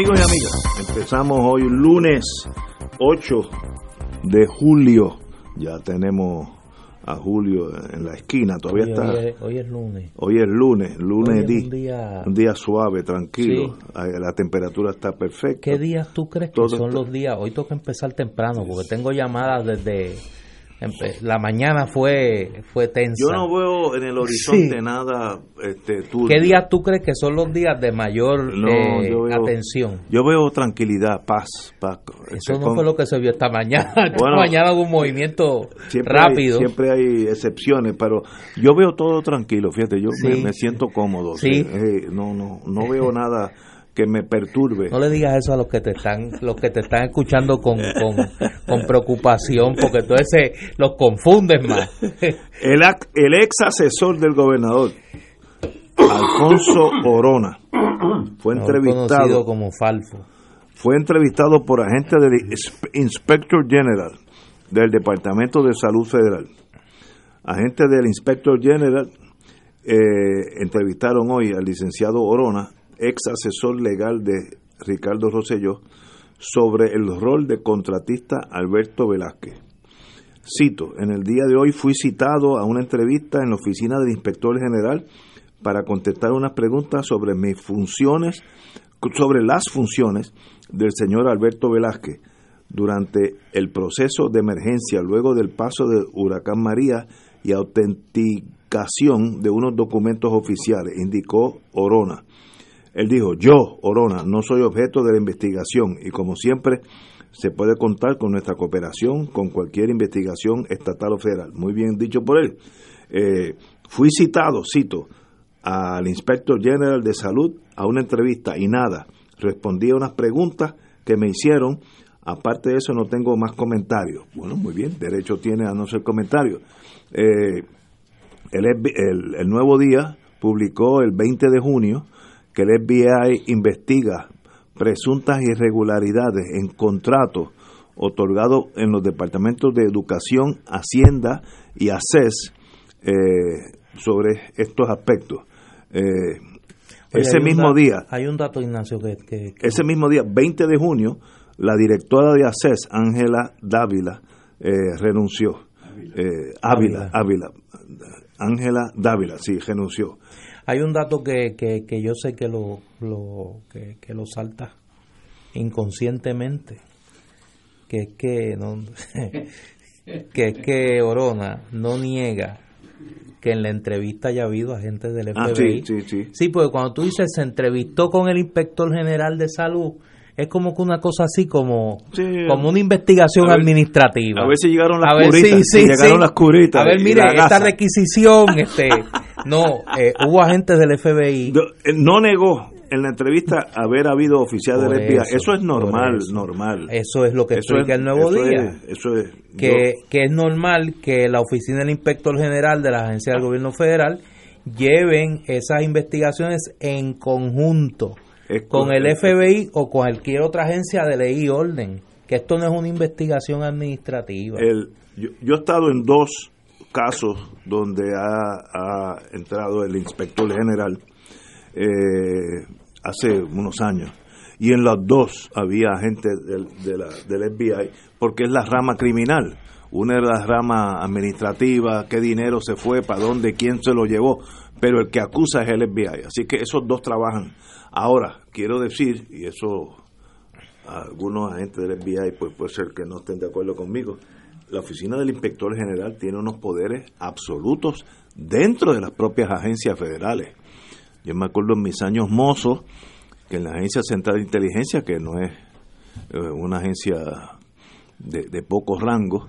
Amigos y amigas, empezamos hoy lunes 8 de julio. Ya tenemos a Julio en la esquina, todavía Hoy- está. Hoy es, hoy es lunes. Hoy es lunes, lunes Hoy es di- un día- un día suave, tranquilo. Sí. La temperatura está perfecta. ¿Qué días tú crees que Todo son está- los días? Hoy toca empezar temprano porque tengo llamadas desde la mañana fue fue tensa. Yo no veo en el horizonte Sí. nada este, turbio. ¿Qué días tú crees que son los días de mayor No, eh, yo veo- atención? Yo veo tranquilidad, paz. paz Eso este, no con- fue lo que se vio esta mañana. Esta mañana hubo un movimiento siempre rápido. Hay, siempre hay excepciones, pero yo veo todo tranquilo, fíjate, yo me, Sí. me siento cómodo. Sí. eh, no, no, no veo nada que me perturbe. No le digas eso a los que te están los que te están escuchando con, con, con preocupación porque entonces los confundes más. El, el ex asesor del gobernador, Alfonso Orona, fue entrevistado, como Falfo. fue entrevistado por agentes del Ins- Inspector General del Departamento de Salud Federal. Agentes del Inspector General eh, entrevistaron hoy al licenciado Orona, ex asesor legal de Ricardo Rosselló, sobre el rol de contratista Alberto Velázquez. Cito, en el día de hoy fui citado a una entrevista en la oficina del inspector general para contestar unas preguntas sobre mis funciones, sobre las funciones del señor Alberto Velázquez durante el proceso de emergencia luego del paso del huracán María y autenticación de unos documentos oficiales, indicó Orona. Él dijo, yo, Orona, no soy objeto de la investigación y como siempre se puede contar con nuestra cooperación con cualquier investigación estatal o federal. Muy bien dicho por él. Eh, fui citado, cito, al Inspector General de Salud a una entrevista y nada, respondí a unas preguntas que me hicieron. Aparte de eso, no tengo más comentarios. Bueno, muy bien, derecho tiene a no ser comentario. Eh, el, el Nuevo Día publicó el 20 de junio que el FBI investiga presuntas irregularidades en contratos otorgados en los departamentos de Educación, Hacienda y ACES eh, sobre estos aspectos. Eh, Oye, ese mismo día, Hay un dato, Ignacio, que, que- que- ese mismo día, 20 de junio, la directora de ACES, Ángela Dávila, eh, renunció. Eh, Ávila, Ávila. Ángela Dávila, sí, renunció. Hay un dato que, que, que yo sé que lo, lo que, que lo salta inconscientemente, que es que no, que es que Orona no niega que en la entrevista haya habido agentes del Ah, FBI. sí, sí, sí. Sí, porque cuando tú dices se entrevistó con el inspector general de salud, es como que una cosa así como, Sí. como una investigación A ver- administrativa. a ver si llegaron las A ver curitas, si- llegaron las curitas A ver, mire, esta requisición, este, no, eh, hubo agentes del FBI. No, eh, no negó en la entrevista haber habido oficiales Por del FBI. Eso, eso, es normal, eso. normal. Eso es lo que Eso explica es- el nuevo eso día. es- eso es. que, que es normal que la oficina del inspector general de la agencia del gobierno federal lleven esas investigaciones en conjunto con el. FBI o con cualquier otra agencia de ley y orden, que esto no es una investigación administrativa. El- yo, yo he estado en dos casos donde ha, entrado el inspector general eh, hace unos años. Y en los dos había gente del, de la- del FBI, porque es la rama criminal. Una es la rama administrativa, qué dinero se fue, para dónde, quién se lo llevó, pero el que acusa es el FBI. Así que esos dos trabajan. Ahora, quiero decir, y eso algunos agentes del FBI pues puede ser que no estén de acuerdo conmigo. La oficina del inspector general tiene unos poderes absolutos dentro de las propias agencias federales. Yo me acuerdo en mis años mozos que en la Agencia Central de Inteligencia, que no es eh, una agencia de, de poco rango,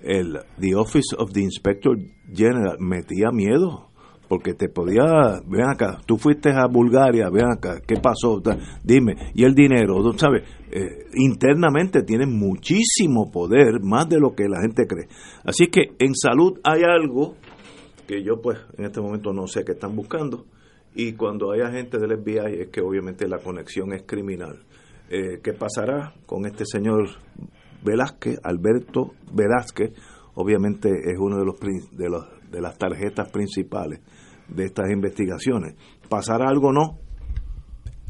el the Office of the Inspector General metía miedo porque te podía, ven acá, tú fuiste a Bulgaria, ven acá, ¿qué pasó? Dime, y el dinero, ¿tú sabes? Eh, internamente tienen muchísimo poder, más de lo que la gente cree. Así que en salud hay algo que yo pues en este momento no sé qué están buscando, y cuando hay agentes del FBI es que obviamente la conexión es criminal. Eh, ¿Qué pasará con este señor Velázquez, Alberto Velázquez? Obviamente es uno de los de, los, de las tarjetas principales de estas investigaciones. ¿Pasará algo o no?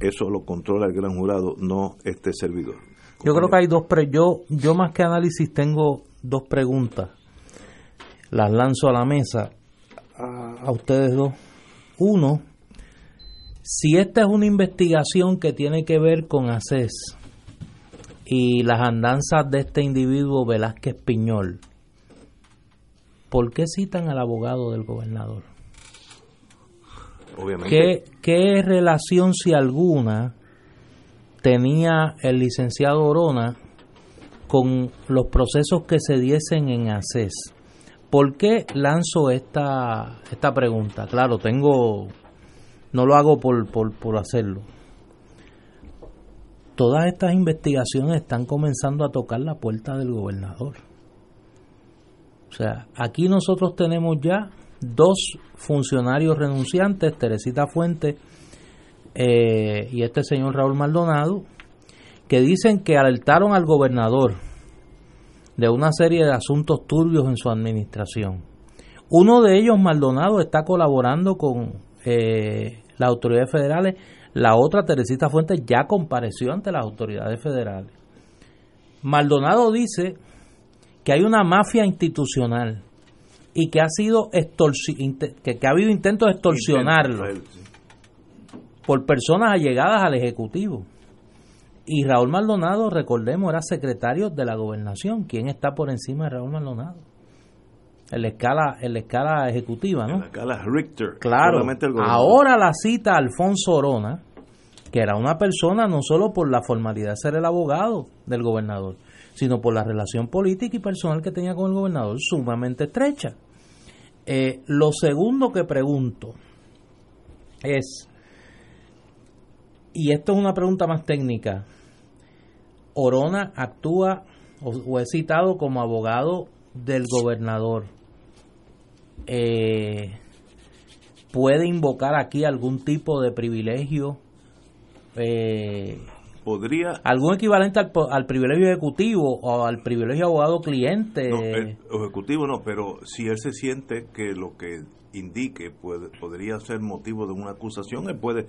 Eso lo controla el gran jurado, no este servidor. Yo creo que hay dos, pre yo, yo más que análisis tengo dos preguntas. Las lanzo a la mesa a, a ustedes dos. Uno, si esta es una investigación que tiene que ver con ACES y las andanzas de este individuo Velázquez Piñol, ¿por qué citan al abogado del gobernador? Obviamente. ¿Qué, relación, si alguna, tenía el licenciado Orona con los procesos que se diesen en ACES? ¿Por qué lanzo esta, esta pregunta? Claro, tengo no lo hago por, por, por hacerlo. Todas estas investigaciones están comenzando a tocar la puerta del gobernador. O sea, aquí nosotros tenemos ya dos funcionarios renunciantes, Teresita Fuente eh, y este señor Raúl Maldonado, que dicen que alertaron al gobernador de una serie de asuntos turbios en su administración. Uno de ellos, Maldonado, está colaborando con eh, las autoridades federales. La otra, Teresita Fuentes, ya compareció ante las autoridades federales. Maldonado dice que hay una mafia institucional y que ha sido que, ha habido intentos de extorsionarlo por personas allegadas al Ejecutivo. Y Raúl Maldonado, recordemos, era secretario de la gobernación. ¿Quién está por encima de Raúl Maldonado? en la escala, en la escala ejecutiva, ¿no? En la escala Richter. Claro. Ahora la cita Alfonso Orona, que era una persona no solo por la formalidad de ser el abogado del gobernador, sino por la relación política y personal que tenía con el gobernador sumamente estrecha. Eh, lo segundo que pregunto es, y esto es una pregunta más técnica, Orona actúa o es citado como abogado del gobernador eh, puede invocar aquí algún tipo de privilegio eh, podría algún equivalente al, privilegio ejecutivo o al privilegio abogado cliente no, ejecutivo no pero si él se siente que lo que indique puede, podría ser motivo de una acusación él puede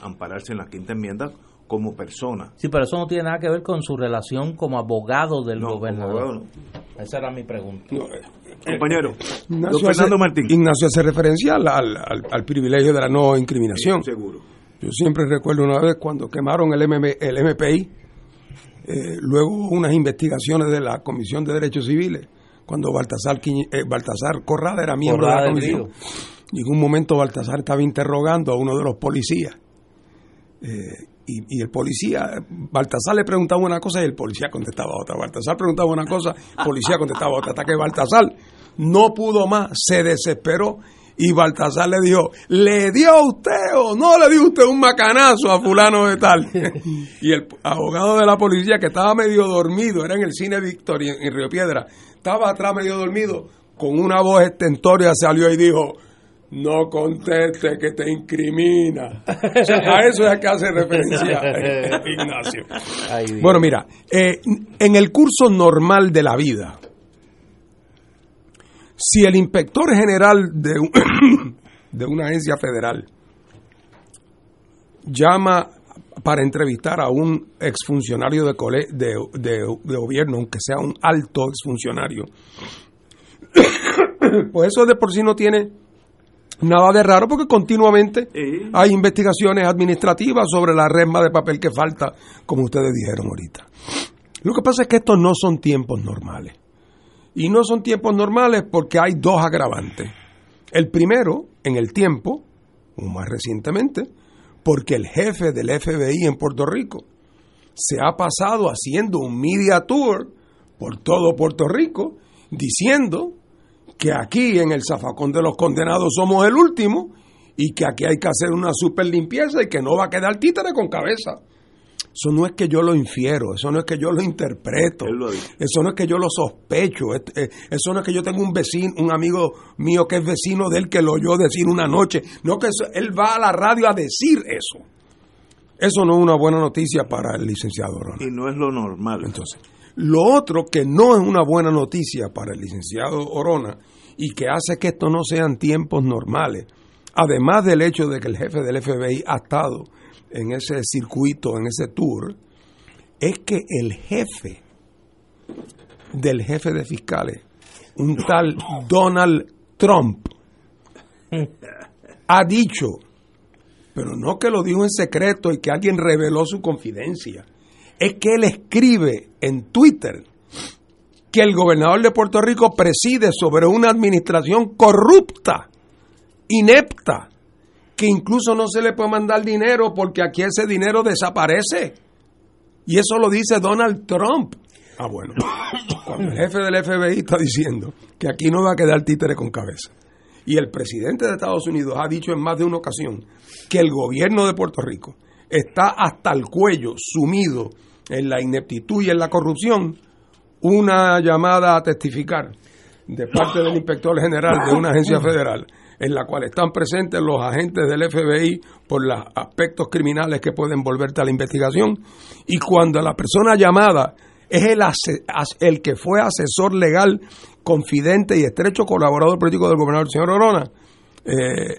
ampararse en la quinta enmienda como persona. Sí, pero eso no tiene nada que ver con su relación como abogado del gobernador. Esa era mi pregunta. Eh, compañero, Ignacio Fernando hace, Martín. Ignacio hace referencia al, al, privilegio de la no incriminación. seguro. Yo siempre recuerdo una vez cuando quemaron el, el MPI, eh, luego unas investigaciones de la Comisión de Derechos Civiles, cuando Baltasar, eh, Baltasar Corrada era miembro de la comisión. Y en un momento Baltasar estaba interrogando a uno de los policías. Eh, y, el policía, Baltasar le preguntaba una cosa y el policía contestaba otra. Baltasar preguntaba una cosa, el policía contestaba otra. Hasta que Baltasar no pudo más, se desesperó y Baltasar le dijo, ¿le dio a usted o no le dio usted un macanazo a fulano de tal? y el abogado de la policía que estaba medio dormido, era en el cine Victoria en Río Piedra, estaba atrás medio dormido, con una voz estentoria salió y dijo, no conteste que te incrimina. a eso es que hace referencia Ignacio. bueno, mira, eh, en el curso normal de la vida, si el inspector general de, de una agencia federal llama para entrevistar a un exfuncionario de, de, de, de gobierno, aunque sea un alto exfuncionario, pues eso de por sí no tiene Nada de raro porque continuamente hay investigaciones administrativas sobre la resma de papel que falta, como ustedes dijeron ahorita. Lo que pasa es que estos no son tiempos normales. Y no son tiempos normales porque hay dos agravantes. El primero, en el tiempo, o más recientemente, porque el jefe del FBI en Puerto Rico se ha pasado haciendo un media tour por todo Puerto Rico diciendo que aquí en el zafacón de los condenados somos el último y que aquí hay que hacer una super limpieza y que no va a quedar títere con cabeza. Eso no es que yo lo infiero, eso no es que yo lo interpreto, eso no es que yo lo sospecho, eh, eso no es que yo tengo un vecino, un amigo mío que es vecino de él que lo oyó decir una noche, no que él va a la radio a decir eso. Eso no es una buena noticia para el licenciado Orona. Y no es lo normal. Entonces, lo otro que no es una buena noticia para el licenciado Orona y que hace que esto no sean tiempos normales, además del hecho de que el jefe del FBI ha estado en ese circuito, en ese tour, es que el jefe del jefe de fiscales, un tal Donald Trump, ha dicho, pero no que lo dijo en secreto y que alguien reveló su confidencia, es que él escribe en Twitter que el gobernador de Puerto Rico preside sobre una administración corrupta, inepta, que incluso no se le puede mandar dinero porque aquí ese dinero desaparece. Y eso lo dice Donald Trump. Ah, bueno. Cuando el jefe del FBI está diciendo que aquí no va a quedar títere con cabeza. Y el presidente de Estados Unidos ha dicho en más de una ocasión que el gobierno de Puerto Rico está hasta el cuello sumido en la ineptitud y en la corrupción, una llamada a testificar de parte del inspector general de una agencia federal en la cual están presentes los agentes del FBI por los aspectos criminales que pueden volverte a la investigación. Y cuando la persona llamada es el, el que fue asesor legal, confidente y estrecho colaborador político del gobernador, el señor Orona, eh,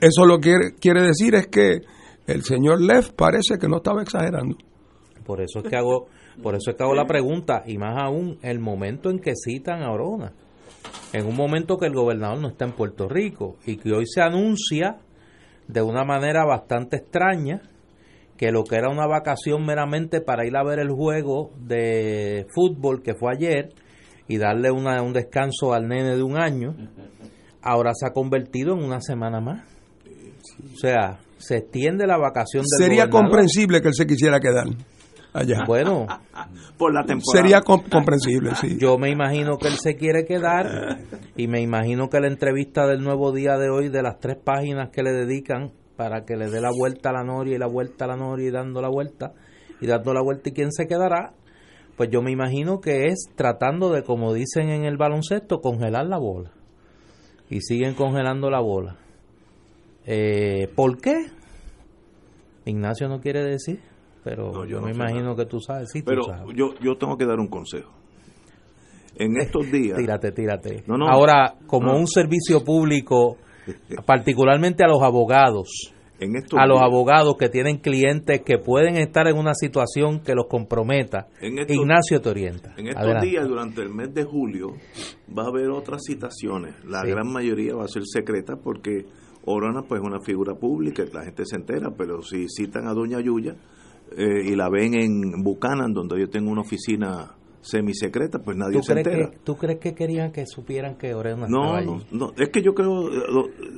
eso lo que quiere, decir es que el señor Leff parece que no estaba exagerando. Por eso es que hago, por eso es que hago la pregunta, y más aún el momento en que citan a Orona en un momento que el gobernador no está en Puerto Rico y que hoy se anuncia de una manera bastante extraña que lo que era una vacación meramente para ir a ver el juego de fútbol que fue ayer y darle una, un descanso al nene de un año, ahora se ha convertido en una semana más. O sea, se extiende la vacación del Sería comprensible que él se quisiera quedar. Bueno, por la temporada. Sería comprensible, sí. Yo me imagino que él se quiere quedar y me imagino que la entrevista del nuevo día de hoy, de las tres páginas que le dedican para que le dé la vuelta a la noria y la vuelta a la noria y dando la vuelta y dando la vuelta y quién se quedará, pues yo me imagino que es tratando de, como dicen en el baloncesto, congelar la bola. Y siguen congelando la bola. Eh, ¿Por qué? Ignacio no quiere decir pero yo, me imagino que tú sabes, sí, pero Yo, yo tengo que dar un consejo. En estos días... tírate, tírate. Ahora, como un servicio público, particularmente a los abogados, a los abogados que tienen clientes que pueden estar en una situación que los comprometa. Ignacio te orienta. En estos días, durante el mes de julio, va a haber otras citaciones. La gran mayoría va a ser secreta porque Orana pues es una figura pública, la gente se entera, pero si citan a Doña Yuya, eh, y la ven en Buchanan, donde yo tengo una oficina semisecreta, pues nadie se entera. ¿Tú crees que querían que supieran que Orona no, no, No, es que yo creo,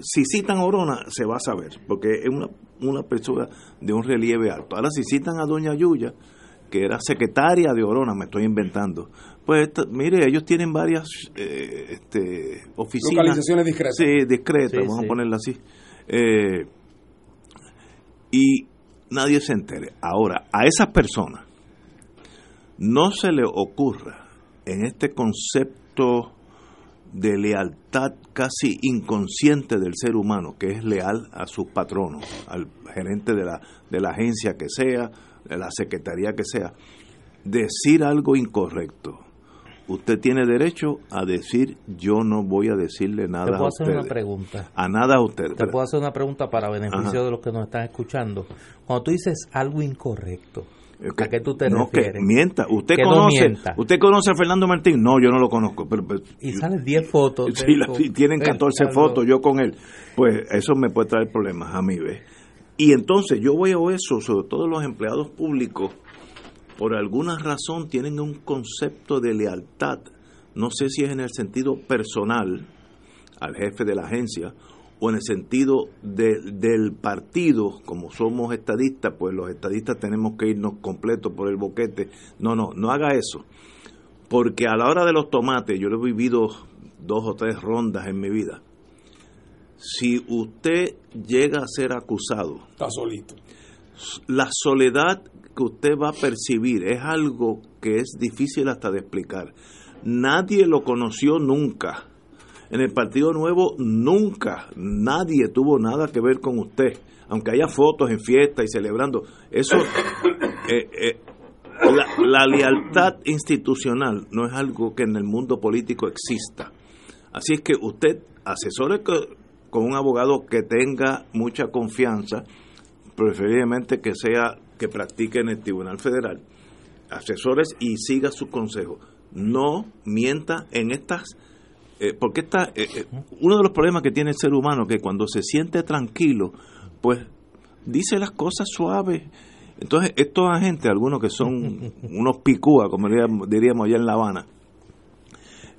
si citan a Orona, se va a saber, porque es una, una persona de un relieve alto. Ahora, si citan a Doña Yuya, que era secretaria de Orona, me estoy inventando, pues mire, ellos tienen varias eh, este, oficinas. Localizaciones discretas. Sí, discretas, vamos a ponerla así. Eh, y nadie se entere. Ahora, a esas personas no se le ocurra en este concepto de lealtad casi inconsciente del ser humano, que es leal a sus patronos, al gerente de la, de la agencia que sea, de la secretaría que sea, decir algo incorrecto usted tiene derecho a decir yo no voy a decirle nada ¿Te puedo a hacer una pregunta? A nada a usted. Te puedo hacer una pregunta para beneficio de los que nos están escuchando. Cuando tú dices algo incorrecto, ¿a qué tú te no, refieres? que mienta. ¿Usted conoce, ¿Usted conoce a Fernando Martín? No, yo no lo conozco. Pero, y salen 10 fotos. Sí, tienen 14 fotos yo con él. Pues eso me puede traer problemas a mí, ¿ves? Y entonces yo veo eso, sobre todo los empleados públicos, por alguna razón tienen un concepto de lealtad, no sé si es en el sentido personal al jefe de la agencia o en el sentido del partido, como somos estadistas, pues los estadistas tenemos que irnos completos por el boquete. No, no, no haga eso. Porque a la hora de los tomates, yo lo he vivido dos o tres rondas en mi vida. Si usted llega a ser acusado, Está solito. la soledad que usted va a percibir es algo que es difícil hasta de explicar. Nadie lo conoció nunca. En el Partido Nuevo nunca, nadie tuvo nada que ver con usted. Aunque haya fotos en fiesta y celebrando. Eso, eh, eh, la, la lealtad institucional no es algo que en el mundo político exista. Así es que usted asesore co- con un abogado que tenga mucha confianza, preferiblemente que sea que practique en el Tribunal Federal, asesores y siga su consejo. No mienta en estas, eh, porque esta, eh, eh, uno de los problemas que tiene el ser humano que cuando se siente tranquilo, pues dice las cosas suaves. Entonces, estos agentes, algunos que son unos picúas, como diríamos allá en La Habana,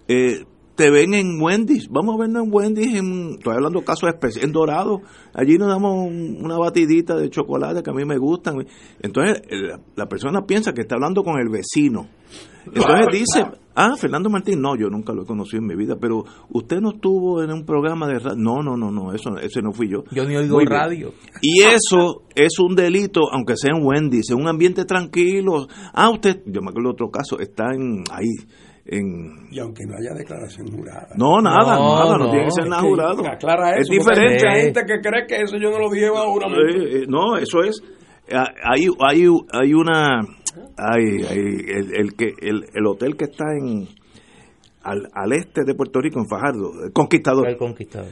eh, te ven en Wendy's, vamos a vernos en Wendy's, en, estoy hablando de casos especiales, en Dorado, allí nos damos un- una batidita de chocolate que a mí me gustan. Entonces la, la persona piensa que está hablando con el vecino. Entonces dice, ah, Fernando Martín, no, yo nunca lo he conocido en mi vida, pero usted no estuvo en un programa de radio. No, no, no, no, eso, ese no fui yo. Yo ni oigo radio. Y eso es un delito, aunque sea en Wendy's, en un ambiente tranquilo. Ah, usted, yo me acuerdo de otro caso, está en ahí, en Y aunque no haya declaración jurada. no, nada, No, nada, no, no, tiene que ser nada jurado. Aclara eso. es diferente. Hay mucha gente que cree que eso yo no lo dije ahora. Eh, eh, no, eso es. ah, Hay, hay, hay una. Hay, hay el, el que el, el hotel que está en al, al este de Puerto Rico, en Fajardo, el Conquistador. El conquistador.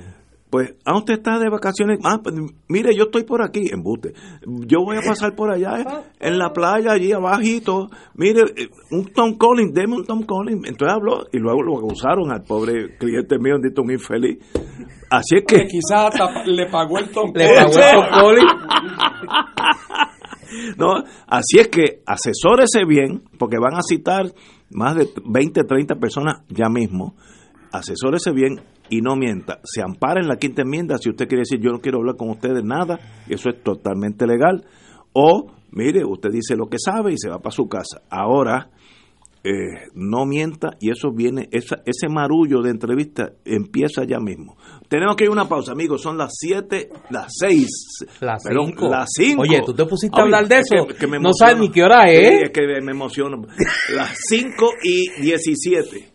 Pues, ah, usted está de vacaciones. Ah, pues, mire, yo estoy por aquí, en Bute. Yo voy a pasar por allá, eh, en la playa, allí abajito. Mire, eh, un Tom Collins, deme un Tom Collins. Entonces habló y luego lo acusaron al pobre cliente mío, dito un infeliz. Así es Que que, quizás hasta le pagó el tonto. Le pagó el Tom Collins. no, así es que asesórese bien, porque van a citar más de 20, 30 personas ya mismo. Asesórese bien y no mienta. Se ampara en la quinta enmienda si usted quiere decir yo no quiero hablar con ustedes nada, eso es totalmente legal. O, mire, usted dice lo que sabe y se va para su casa. Ahora, eh, no mienta y eso viene, esa, ese marullo de entrevista empieza ya mismo. Tenemos que ir a una pausa, amigos, son las 7, las 6. Las perdón, cinco. Las 5. Oye, tú te pusiste a hablar de eso. me No sabes ni qué hora es. Sí, es que me emociono. Las 5 y 17.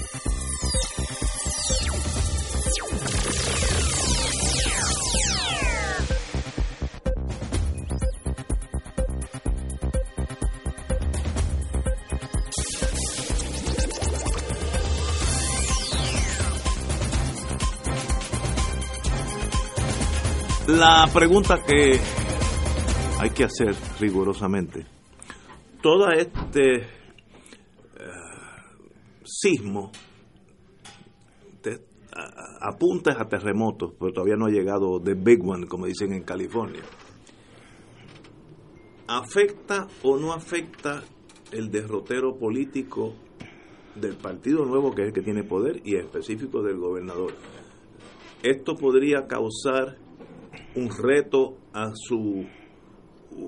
La pregunta que hay que hacer rigurosamente, todo este eh, sismo te- a- apunta a terremotos, pero todavía no ha llegado the big one, como dicen en California. ¿Afecta o no afecta el derrotero político del Partido Nuevo, que es el que tiene poder, y específico del gobernador? Esto podría causar un reto a su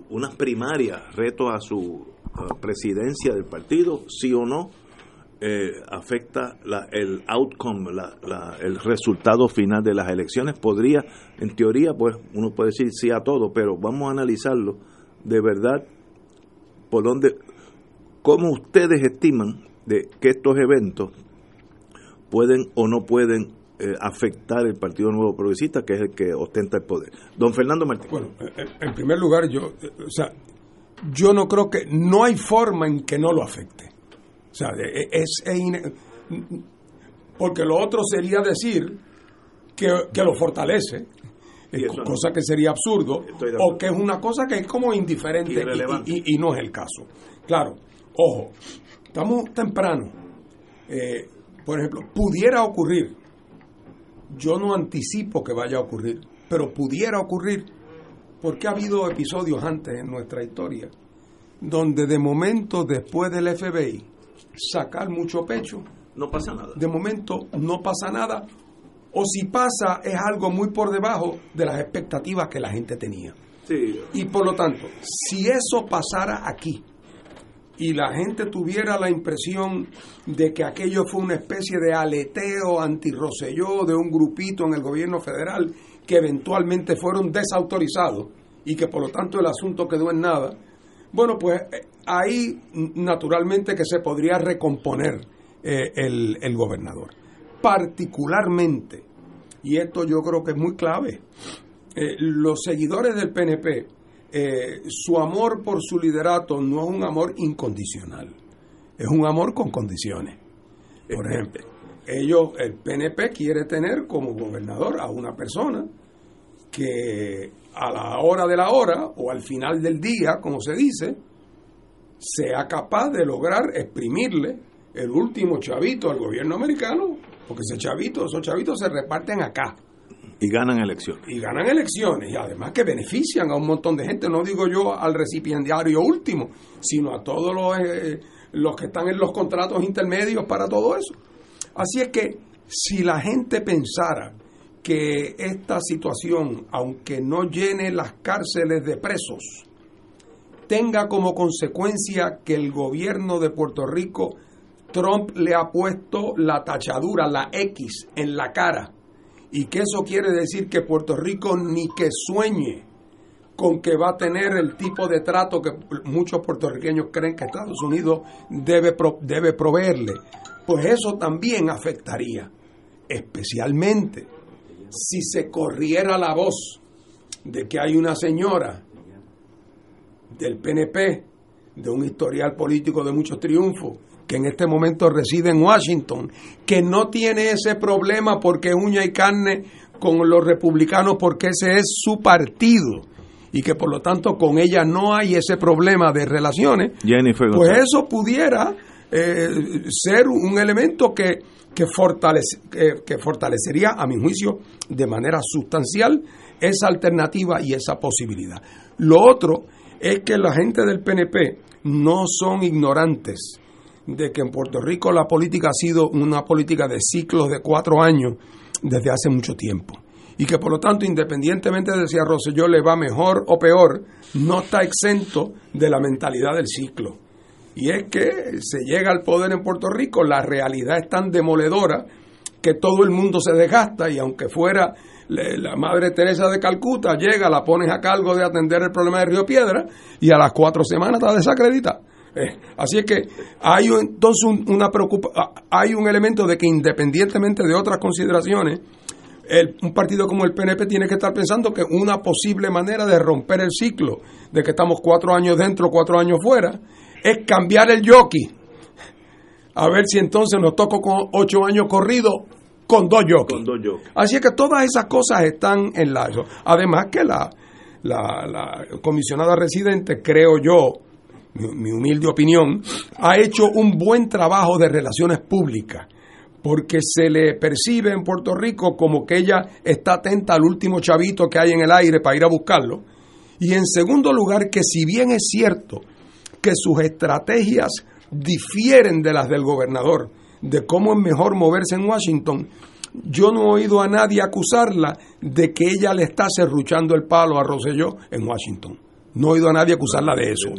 unas primarias, reto a su presidencia del partido, sí o no, eh, afecta la- el outcome, la- la- el resultado final de las elecciones. Podría, en teoría, pues uno puede decir sí a todo, pero vamos a analizarlo de verdad por dónde, cómo ustedes estiman de que estos eventos pueden o no pueden eh, afectar el Partido Nuevo Progresista, que es el que ostenta el poder. Don Fernando Martín. Bueno, en, primer lugar, yo, o sea, yo no creo que no hay forma en que no lo afecte. O sea, de- es, es ine- porque lo otro sería decir que, que lo fortalece, eh, no. cosa que sería absurdo, o que es una cosa que es como indiferente y no es el caso. Claro, ojo, estamos temprano. Eh, por ejemplo, pudiera ocurrir, yo no anticipo que vaya a ocurrir, pero pudiera ocurrir porque ha habido episodios antes en nuestra historia donde de momento después del FBI sacar mucho pecho. No pasa nada. De momento no pasa nada. O si pasa es algo muy por debajo de las expectativas que la gente tenía. Y por lo tanto, si eso pasara aquí y la gente tuviera la impresión de que aquello fue una especie de aleteo anti-Roselló de un grupito en el gobierno federal que eventualmente fueron desautorizados y que por lo tanto el asunto quedó en nada, bueno, pues eh, ahí naturalmente que se podría recomponer eh, el, el gobernador. Particularmente, y esto yo creo que es muy clave, eh, los seguidores del PNP, eh, su amor por su liderato no es un amor incondicional, es un amor con condiciones. Por ejemplo, ellos, el PNP quiere tener como gobernador a una persona que a la hora de la hora o al final del día, como se dice, sea capaz de lograr exprimirle el último chavito al gobierno americano, porque ese chavito, esos chavitos se reparten acá. Y ganan elecciones. Y ganan elecciones, y además que benefician a un montón de gente, no digo yo al recipiendario último, sino a todos los, eh, los que están en los contratos intermedios para todo eso. Así es que si la gente pensara que esta situación, aunque no llene las cárceles de presos, tenga como consecuencia que el gobierno de Puerto Rico, Trump le ha puesto la tachadura, la X en la cara y que eso quiere decir que Puerto Rico ni que sueñe con que va a tener el tipo de trato que muchos puertorriqueños creen que Estados Unidos debe, debe proveerle, pues eso también afectaría, especialmente si se corriera la voz de que hay una señora del PNP, de un historial político de muchos triunfos, que en este momento reside en Washington, que no tiene ese problema porque es uña y carne con los republicanos porque ese es su partido y que por lo tanto con ella no hay ese problema de relaciones, pues eso pudiera eh, ser un elemento que, que, que fortalecería, a mi juicio, de manera sustancial esa alternativa y esa posibilidad. Lo otro es que la gente del PNP no son ignorantes de que en Puerto Rico la política ha sido una política de ciclos de cuatro años desde hace mucho tiempo. Y que por lo tanto, independientemente de si a Rosselló le va mejor o peor, no está exento de la mentalidad del ciclo. Y es que se llega al poder en Puerto Rico, la realidad es tan demoledora que todo el mundo se desgasta y aunque fuera la madre Teresa de Calcuta, llega, la pones a cargo de atender el problema de Río Piedra y a las cuatro semanas está desacreditada. Eh, así es que hay entonces una preocupa ah, hay un elemento de que independientemente de otras consideraciones, un partido como el PNP tiene que estar pensando que una posible manera de romper el ciclo de que estamos cuatro años dentro, cuatro años fuera, es cambiar el jockey. A ver si entonces nos toca con ocho años corridos con dos jockeys. Así es que todas esas cosas están en la... Además que la, la, la comisionada residente, creo yo, mi, humilde opinión, ha hecho un buen trabajo de relaciones públicas porque se le percibe en Puerto Rico como que ella está atenta al último chavito que hay en el aire para ir a buscarlo. Y en segundo lugar, que si bien es cierto que sus estrategias difieren de las del gobernador, de cómo es mejor moverse en Washington, yo no he oído a nadie acusarla de que ella le está serruchando el palo a Rosselló en Washington. No he oído a nadie acusarla de eso.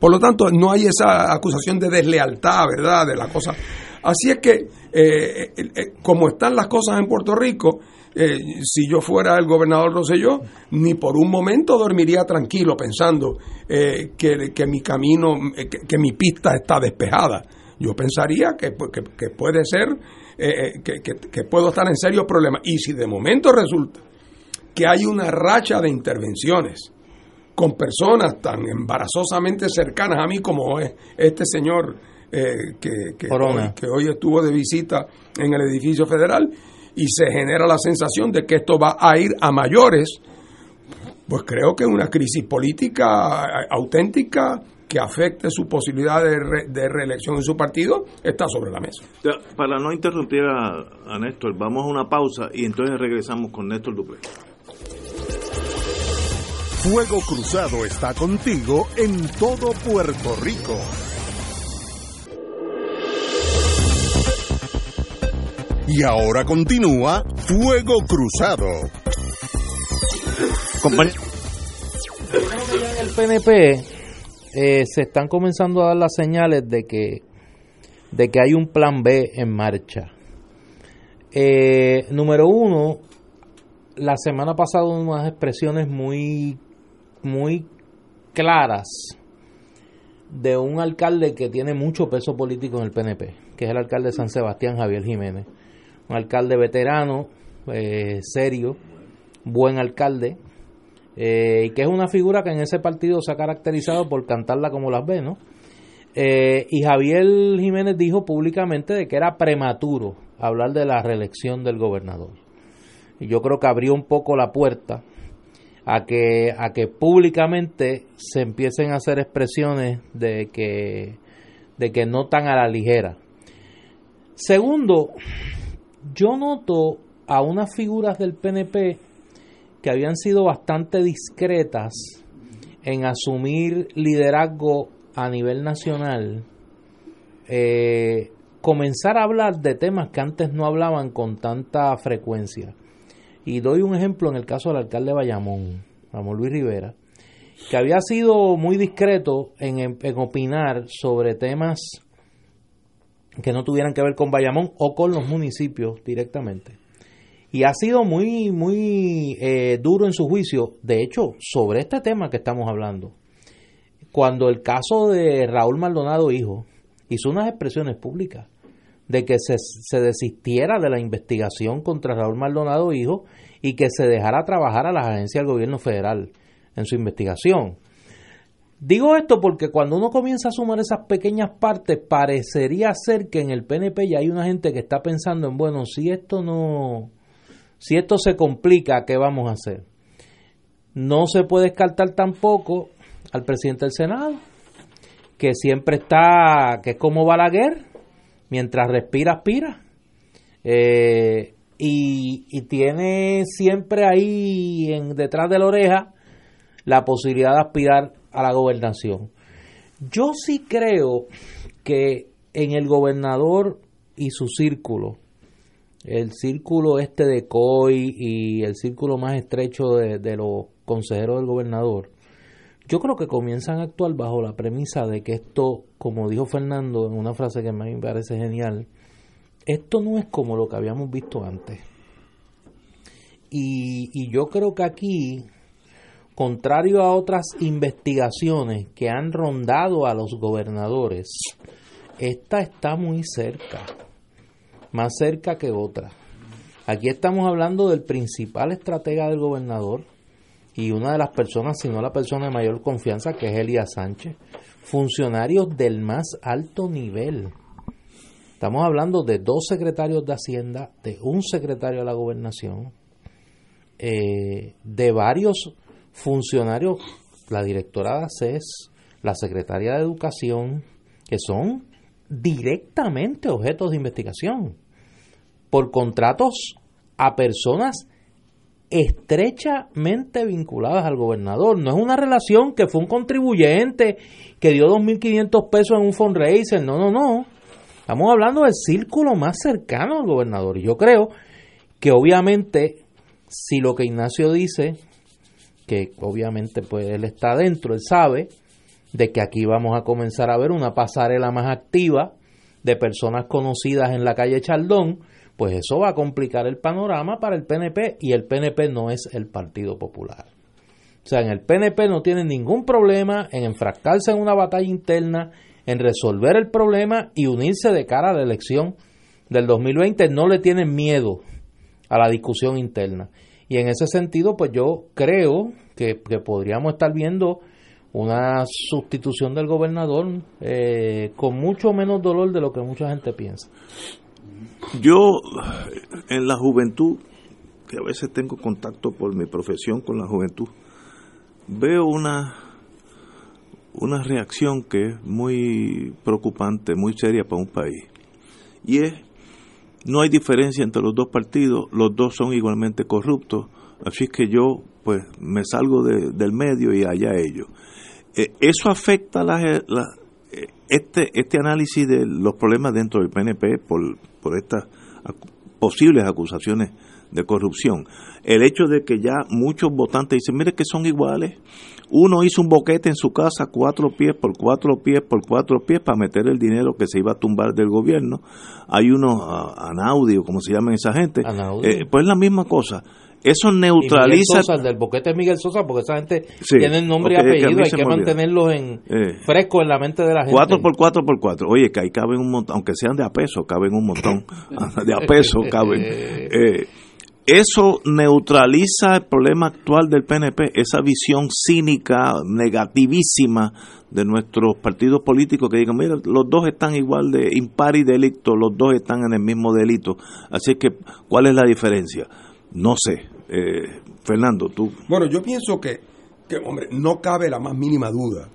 Por lo tanto, no hay esa acusación de deslealtad, ¿verdad? De la cosa. Así es que, eh, eh, eh, como están las cosas en Puerto Rico, si yo fuera el gobernador Rosselló, ni por un momento dormiría tranquilo pensando que, mi camino, que, mi pista está despejada. Yo pensaría que, que puede ser, que, puedo estar en serios problemas. Y si de momento resulta que hay una racha de intervenciones, con personas tan embarazosamente cercanas a mí como es este señor eh, que, que, hoy, estuvo de visita en el edificio federal y se genera la sensación de que esto va a ir a mayores, pues creo que una crisis política auténtica que afecte su posibilidad de, de, reelección en su partido está sobre la mesa. Para no interrumpir a, a Néstor, vamos a una pausa y entonces regresamos con Néstor Duple. Fuego Cruzado está contigo en todo Puerto Rico. Y ahora continúa Fuego Cruzado. Compañero. En el PNP eh, se están comenzando a dar las señales de que, de que hay un plan B en marcha. Eh, número uno, la semana pasada unas expresiones muy muy claras de un alcalde que tiene mucho peso político en el PNP, que es el alcalde de San Sebastián, Javier Jiménez. Un alcalde veterano, eh, serio, buen alcalde, eh, y que es una figura que en ese partido se ha caracterizado por cantarla como las ve, ¿no? Eh, y Javier Jiménez dijo públicamente de que era prematuro hablar de la reelección del gobernador. Y yo creo que abrió un poco la puerta a que, a que públicamente se empiecen a hacer expresiones de que, de que no tan a la ligera. Segundo, yo noto a unas figuras del PNP que habían sido bastante discretas en asumir liderazgo a nivel nacional, eh, comenzar a hablar de temas que antes no hablaban con tanta frecuencia. Y doy un ejemplo en el caso del alcalde de Bayamón, Ramón Luis Rivera, que había sido muy discreto en, opinar sobre temas que no tuvieran que ver con Bayamón o con los municipios directamente. Y ha sido muy, muy eh, duro en su juicio, de hecho, sobre este tema que estamos hablando. Cuando el caso de Raúl Maldonado Hijo hizo unas expresiones públicas de que se, se desistiera de la investigación contra Raúl Maldonado Hijo y que se dejara trabajar a las agencias del gobierno federal en su investigación. Digo esto porque cuando uno comienza a sumar esas pequeñas partes, parecería ser que en el PNP ya hay una gente que está pensando en, bueno, si esto no, si esto se complica, ¿qué vamos a hacer? No se puede descartar tampoco al presidente del Senado, que siempre está, que es como Balaguer, mientras respira, aspira. Eh, y, y, tiene siempre ahí en, detrás de la oreja la posibilidad de aspirar a la gobernación. Yo sí creo que en el gobernador y su círculo, el círculo este de COI y el círculo más estrecho de, los consejeros del gobernador, yo creo que comienzan a actuar bajo la premisa de que esto, como dijo Fernando en una frase que a mí me parece genial, esto no es como lo que habíamos visto antes. Y, yo creo que aquí, contrario a otras investigaciones que han rondado a los gobernadores, esta está muy cerca más cerca que otra. Aquí estamos hablando del principal estratega del gobernador y una de las personas, si no la persona de mayor confianza, que es Elías Sánchez, funcionarios del más alto nivel. Estamos hablando de dos secretarios de Hacienda, de un secretario de la gobernación, eh, de varios funcionarios, la directora de ACES, la secretaria de Educación, que son directamente objetos de investigación por contratos a personas estrechamente vinculadas al gobernador. No es una relación que fue un contribuyente que dio 2.500 pesos en un fundraiser. No, no, no. Estamos hablando del círculo más cercano al gobernador. Yo creo que obviamente, si lo que Ignacio dice, que obviamente pues él está adentro, él sabe de que aquí vamos a comenzar a ver una pasarela más activa de personas conocidas en la calle Chaldón, pues eso va a complicar el panorama para el PNP y el PNP no es el Partido Popular. O sea, en el PNP no tienen ningún problema en enfrascarse en una batalla interna, en resolver el problema y unirse de cara a la elección del 2020. No le tienen miedo a la discusión interna. Y en ese sentido, pues yo creo que, podríamos estar viendo una sustitución del gobernador eh, con mucho menos dolor de lo que mucha gente piensa. Yo, en la juventud, que a veces tengo contacto por mi profesión con la juventud, veo una, una reacción que es muy preocupante, muy seria para un país. Y es, no hay diferencia entre los dos partidos, los dos son igualmente corruptos, así que yo pues me salgo del medio y allá ellos. Eh, eso afecta la, este, este análisis de los problemas dentro del PNP por, por estas posibles acusaciones de corrupción. El hecho de que ya muchos votantes dicen, mire que son iguales. Uno hizo un boquete en su casa, cuatro pies por cuatro pies por cuatro pies, para meter el dinero que se iba a tumbar del gobierno. Hay unos uh, anaudio, como se llaman esa gente. Eh, pues es la misma cosa. Eso neutraliza. el del boquete es Miguel Sosa, porque esa gente tiene nombre y apellido, hay que mantenerlos en, eh. fresco en la mente de la gente. Cuatro por cuatro por cuatro. Oye, que ahí caben un montón, aunque sean de a peso, caben un montón. de a peso caben. Eh, eso neutraliza el problema actual del PNP, esa visión cínica, negativísima de nuestros partidos políticos que digan, mira, los dos están igual de impar y delito, los dos están en el mismo delito. Así que, ¿cuál es la diferencia? No sé. Eh, Fernando, tú. Bueno, yo pienso que, que, hombre, no cabe la más mínima duda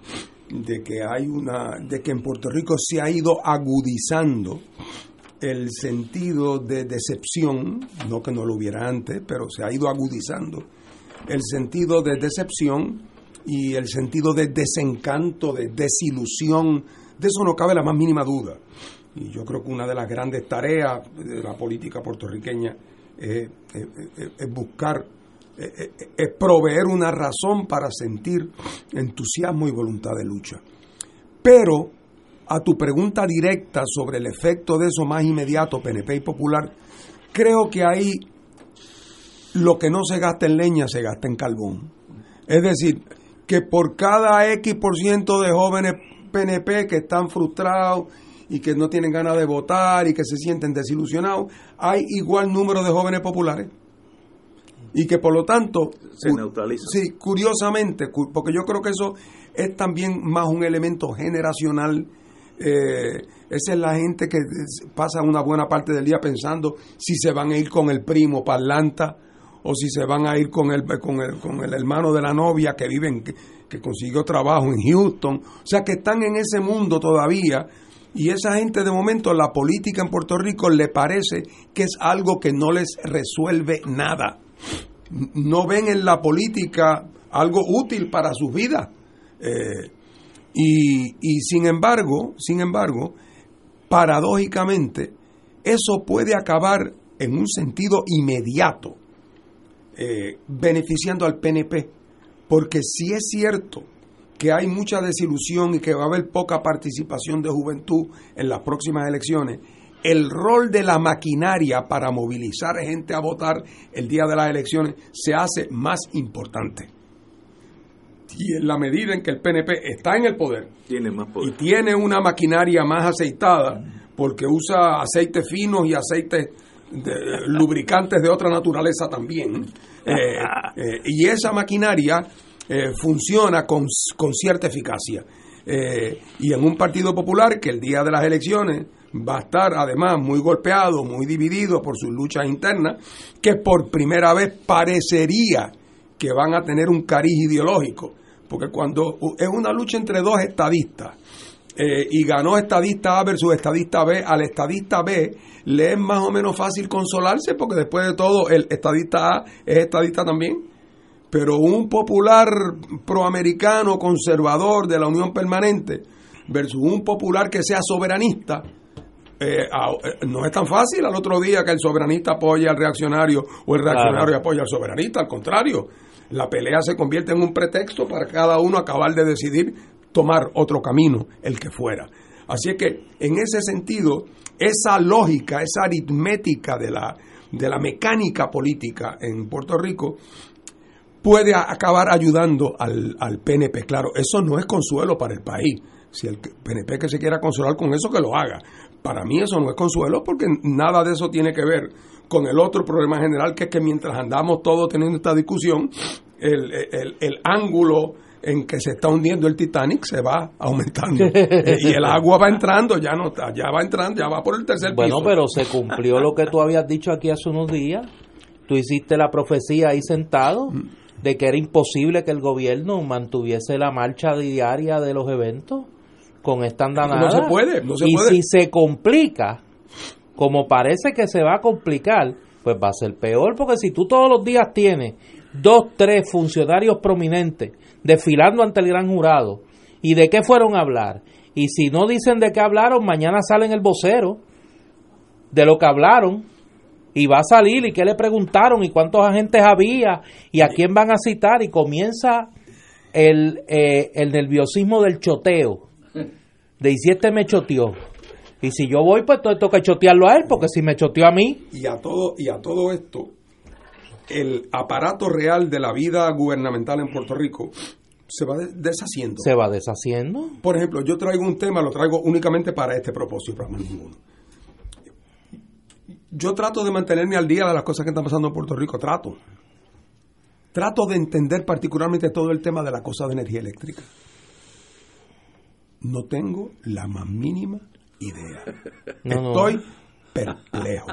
de que hay una, de que en Puerto Rico se ha ido agudizando el sentido de decepción, no que no lo hubiera antes, pero se ha ido agudizando el sentido de decepción y el sentido de desencanto, de desilusión, de eso no cabe la más mínima duda. Y yo creo que una de las grandes tareas de la política puertorriqueña es, buscar, es proveer una razón para sentir entusiasmo y voluntad de lucha. Pero a tu pregunta directa sobre el efecto de eso más inmediato, PNP y Popular, creo que ahí lo que no se gasta en leña se gasta en carbón. Es decir, que por cada X por ciento de jóvenes PNP que están frustrados y que no tienen ganas de votar y que se sienten desilusionados, hay igual número de jóvenes populares. Y que por lo tanto... Se neutraliza. Sí, curiosamente, porque yo creo que eso es también más un elemento generacional eh, esa es la gente que pasa una buena parte del día pensando si se van a ir con el primo para Atlanta o si se van a ir con el, con el, con el hermano de la novia que vive que, que consiguió trabajo en Houston. O sea, que están en ese mundo todavía. Y esa gente de momento la política en Puerto Rico le parece que es algo que no les resuelve nada. No ven en la política algo útil para sus vidas. Eh, y, sin embargo, sin embargo, paradójicamente, eso puede acabar en un sentido inmediato, eh, beneficiando al PNP, porque si es cierto que hay mucha desilusión y que va a haber poca participación de juventud en las próximas elecciones, el rol de la maquinaria para movilizar gente a votar el día de las elecciones se hace más importante y en la medida en que el PNP está en el poder, tiene más poder. y tiene una maquinaria más aceitada, porque usa aceites finos y aceites lubricantes de otra naturaleza también, eh, eh, y esa maquinaria eh, funciona con, con, cierta eficacia. y en un Partido Popular que el día de las elecciones va a estar además muy golpeado, muy dividido por sus luchas internas, que por primera vez parecería que van a tener un cariz ideológico porque cuando es una lucha entre dos estadistas eh, y ganó estadista A versus estadista B, al estadista B le es más o menos fácil consolarse porque después de todo el estadista A es estadista también. Pero un popular proamericano conservador de la Unión Permanente versus un popular que sea soberanista, eh, eh, no es tan fácil al otro día que el soberanista apoya al reaccionario o el reaccionario apoya al soberanista, al contrario, la pelea se convierte en un pretexto para cada uno acabar de decidir tomar otro camino, el que fuera. Así es que, en ese sentido, esa lógica, esa aritmética de la, de la mecánica política en Puerto Rico puede acabar ayudando al, al PNP. Claro, eso no es consuelo para el país. Si el PNP que se quiera consolar con eso, que lo haga. Para mí eso no es consuelo porque nada de eso tiene que ver con el otro problema general, que es que mientras andamos todos teniendo esta discusión, el, el, ángulo en que se está hundiendo el Titanic se va aumentando y el agua va entrando, ya no está, ya va entrando, ya va por el tercer piso. Bueno, pero se cumplió lo que tú habías dicho aquí hace unos días. Tú hiciste la profecía ahí sentado de que era imposible que el gobierno mantuviese la marcha diaria de los eventos con esta andanada. No se puede, no se y puede. si se complica, como parece que se va a complicar, pues va a ser peor, porque si tú todos los días tienes dos, tres funcionarios prominentes desfilando ante el gran jurado, ¿y de qué fueron a hablar? Y si no dicen de qué hablaron, mañana salen el vocero de lo que hablaron y va a salir y qué le preguntaron y cuántos agentes había y a quién van a citar y comienza el, eh, el nerviosismo del choteo. De y este me choteó. Y si yo voy, pues tengo que chotearlo a él, porque si me choteó a mí. Y a todo, y a todo esto, el aparato real de la vida gubernamental en Puerto Rico se va deshaciendo. Se va deshaciendo. Por ejemplo, yo traigo un tema, lo traigo únicamente para este propósito, para más ninguno. Yo trato de mantenerme al día de las cosas que están pasando en Puerto Rico, trato. Trato de entender particularmente todo el tema de la cosa de energía eléctrica. No tengo la más mínima idea. Estoy perplejo.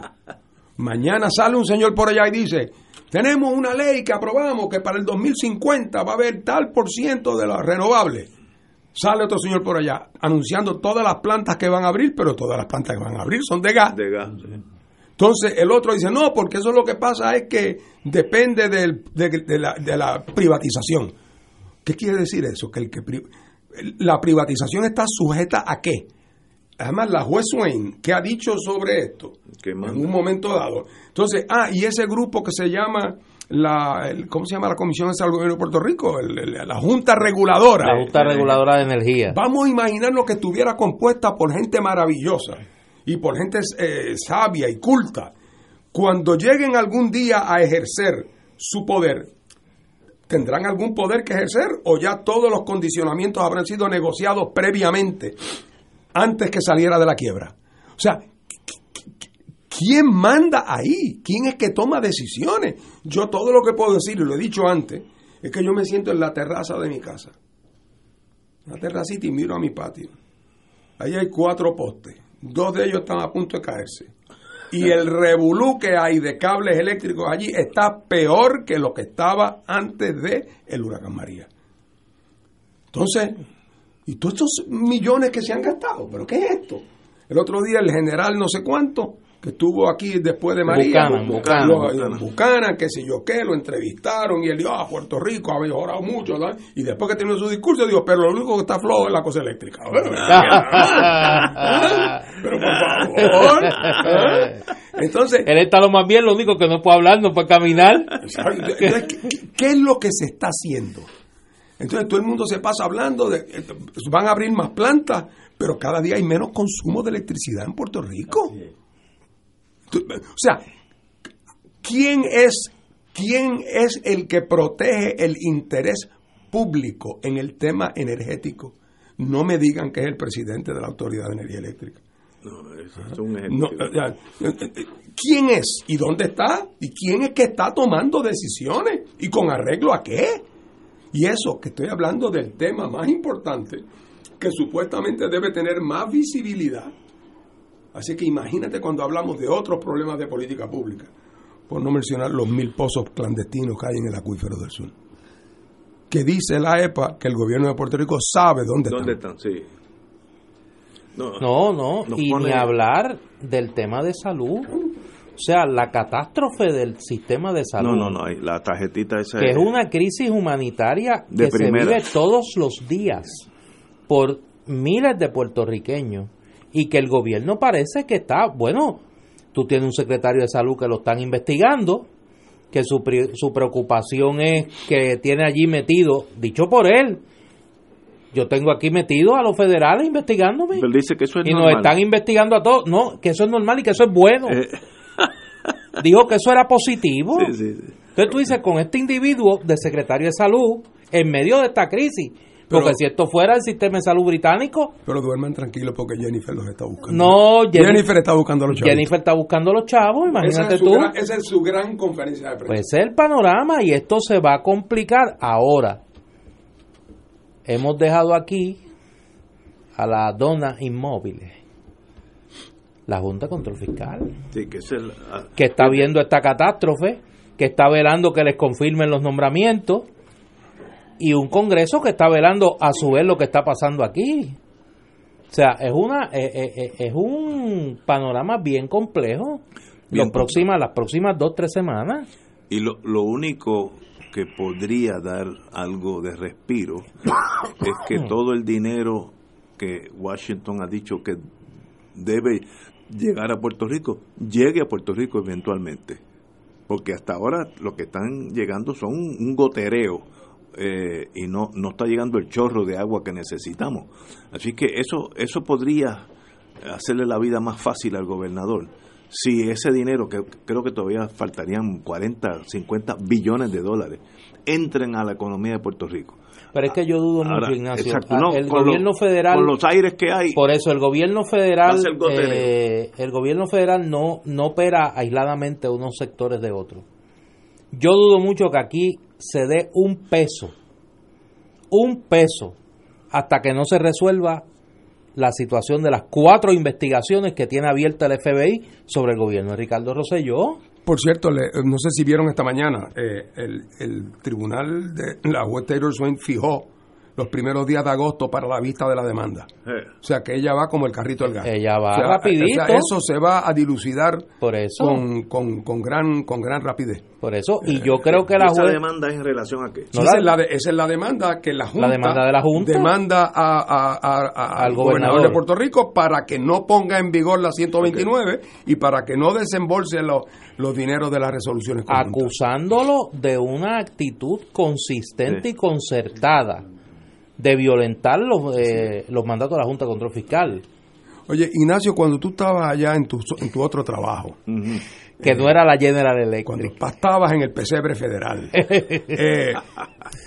Mañana sale un señor por allá y dice, tenemos una ley que aprobamos que para el 2050 va a haber tal por ciento de las renovables. Sale otro señor por allá anunciando todas las plantas que van a abrir, pero todas las plantas que van a abrir son de gas. De gas. Entonces el otro dice, no, porque eso lo que pasa es que depende de, la, de, la, privatización. ¿Qué quiere decir eso? Que, el que la privatización está sujeta a qué? Además, la juez Swain, ¿qué ha dicho sobre esto? En un momento dado. Entonces, ah, y ese grupo que se llama la, ¿cómo se llama la Comisión de Salud de Puerto Rico? la Junta Reguladora. La Junta Reguladora de Energía. Vamos a imaginarnos que estuviera compuesta por gente maravillosa y por gente eh, sabia y culta. Cuando lleguen algún día a ejercer su poder, ¿tendrán algún poder que ejercer o ya todos los condicionamientos habrán sido negociados previamente antes que saliera de la quiebra? O sea, ¿quién manda ahí? ¿Quién es que toma decisiones? Yo todo lo que puedo decir, y lo he dicho antes, es que yo me siento en la terraza de mi casa. La terracita y miro a mi patio. Ahí hay cuatro postes. Dos de ellos están a punto de caerse. Y el revolú que hay de cables eléctricos allí está peor que lo que estaba antes de el huracán María. Entonces, y todos estos millones que se han gastado, ¿pero qué es esto? El otro día el general no sé cuánto que estuvo aquí después de María, Buchanan, Buchanan, qué sé yo qué, lo entrevistaron y él dijo, ah, Puerto Rico ha mejorado mucho, y después que terminó su discurso dijo, pero lo único que está flojo es la cosa eléctrica. pero por favor. ¿eh? Entonces, él está lo más bien, lo único que no puede hablar, no puede caminar. ¿qué, es lo que se está haciendo? Entonces todo el mundo se pasa hablando de van a abrir más plantas, pero cada día hay menos consumo de electricidad en Puerto Rico. O sea, ¿quién es, ¿quién es el que protege el interés público en el tema energético? No me digan que es el presidente de la Autoridad de Energía Eléctrica. No, es un ¿Quién es? ¿Y dónde está? ¿Y quién es que está tomando decisiones? ¿Y con arreglo a qué? Y eso, que estoy hablando del tema más importante, que supuestamente debe tener más visibilidad, Así que imagínate cuando hablamos de otros problemas de política pública, por no mencionar los mil pozos clandestinos que hay en el acuífero del sur. Que dice la EPA que el gobierno de Puerto Rico sabe dónde, ¿Dónde están. Sí. No, no, y ni hablar del tema de salud. O sea, la catástrofe del sistema de salud. No, no, no, la tarjetita esa. Que es, una crisis humanitaria que se vive todos los días por miles de puertorriqueños y que el gobierno parece que está, bueno, tú tienes un secretario de salud que lo están investigando, que su, su preocupación es que tiene allí metido, dicho por él, yo tengo aquí metido a los federales investigándome. dice que eso es y nos están investigando a todos. No, que eso es normal y que eso es bueno. Eh. Dijo que eso era positivo. Entonces tú dices, con este individuo de secretario de salud, en medio de esta crisis, porque si esto fuera el sistema de salud británico. Pero duerman tranquilos porque Jennifer los está buscando. No, Jennifer, está buscando a los chavos. Jennifer está buscando a los chavos, imagínate tú. esa es su gran conferencia de prensa. Pues es el panorama y esto se va a complicar ahora. Hemos dejado aquí a la dona inmóviles. La Junta de Control Fiscal. Sí, que, es el, ah, que está viendo esta catástrofe, que está velando que les confirmen los nombramientos y un Congreso que está velando a su vez lo que está pasando aquí. O sea, es una eh, eh, eh, es un panorama bien complejo. las próximas las próximas dos tres semanas. Y lo, lo único que podría dar algo de respiro es que todo el dinero que Washington ha dicho que debe llegar a Puerto Rico, llegue a Puerto Rico eventualmente. Porque hasta ahora lo que están llegando son un gotereo eh, y no, no está llegando el chorro de agua que necesitamos. Así que eso, eso podría hacerle la vida más fácil al gobernador. Si ese dinero, que creo que todavía faltarían 40, 50 billones de dólares, entren a la economía de Puerto Rico. Pero es que yo dudo mucho, Ignacio. Exacto, no, el gobierno los- federal. Con los aires que hay. Por eso el gobierno federal, eh, el gobierno federal no, no opera aisladamente unos sectores de otros. Yo dudo mucho que aquí se dé un peso, un peso, hasta que no se resuelva la situación de las cuatro investigaciones que tiene abierta el FBI sobre el gobierno de Ricardo Rosselló. Por cierto, le- no sé si vieron esta mañana, eh, el, el tribunal de la juez Taylor Swain fijó los primeros días de agosto para la vista de la demanda. Eh, O sea que ella va como el carrito del gas. Ella va O sea, rapidito. o sea, eso se va a dilucidar Por eso, con, con, con gran, con gran rapidez. por eso, y yo creo que la ¿Esa juez, demanda es en relación a qué? No, esa, la- es la de- esa es la demanda que la Junta, demanda de la Junta. demanda a- a- a- a- Al al gobernador. gobernador de Puerto Rico para que no ponga en vigor la 129 y para que no desembolse los, los dineros de las resoluciones conjuntas. acusándolo de una actitud consistente Sí. y concertada de violentar los, eh, los mandatos de la Junta de Control Fiscal, Oye, Ignacio, cuando tú estabas allá en tu, en tu otro trabajo, que no era la General cuando Electric. pastabas en el pesebre federal, eh,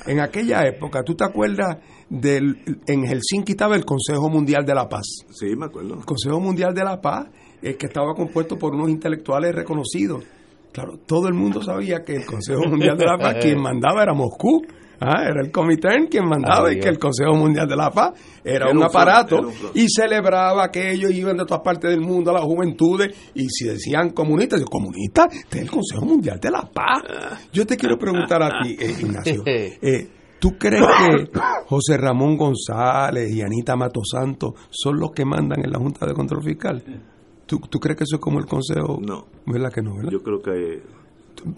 en aquella época, ¿tú te acuerdas del en Helsinki estaba el Consejo Mundial de la Paz? Sí, me acuerdo. El Consejo Mundial de la Paz, eh, que estaba compuesto por unos intelectuales reconocidos. Claro, todo el mundo sabía que el Consejo Mundial de la Paz, quien mandaba era Moscú. Ah, era el Comité quien mandaba Ay, y que el Consejo Mundial de la Paz era, Era un aparato era un y celebraba que ellos iban de todas partes del mundo a las juventudes y si decían comunistas, yo, comunistas, este es el Consejo Mundial de la Paz. Yo te quiero preguntar a ti, eh, Ignacio, eh, ¿tú crees que José Ramón González y Anita Matosanto son los que mandan en la Junta de Control Fiscal? ¿Tú, tú crees que eso es como el Consejo? No. ¿Verdad que no? ¿verdad? Yo creo que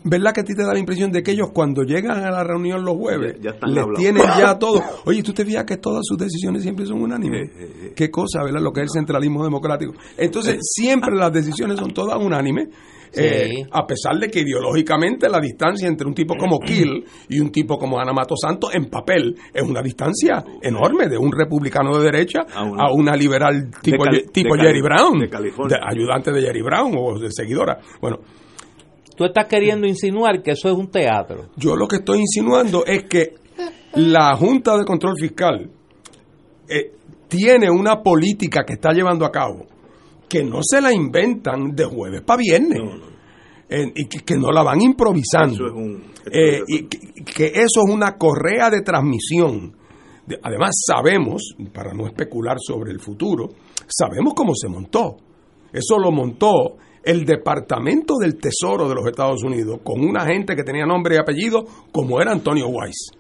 ¿Verdad que a ti te da la impresión de que ellos cuando llegan a la reunión los jueves Ya- ya están les tienen ya todo? Oye, tú te fijas que todas sus decisiones siempre son unánimes. Eh, eh, eh. Qué cosa, ¿verdad? Lo que es el centralismo democrático. Entonces, siempre las decisiones son todas unánimes. Sí. eh, a pesar de que ideológicamente la distancia entre un tipo como Kill y un tipo como Ana Mato Santos en papel es una distancia enorme de un republicano de derecha A a una- liberal tipo, Cali- tipo de Cali- Jerry Brown, de California. ayudante de Jerry Brown o de seguidora. Bueno, Tú estás queriendo insinuar que eso es un teatro. Yo lo que estoy insinuando es que la Junta de Control Fiscal eh, tiene una política que está llevando a cabo que no se la inventan de jueves para viernes Eh, y que, que no la van improvisando. Eso es un- Eh, y que, que eso es una correa de transmisión. De- además sabemos, para no especular sobre el futuro, sabemos cómo se montó. Eso lo montó el Departamento del Tesoro de los Estados Unidos con una gente que tenía nombre y apellido como era Antonio Weiss.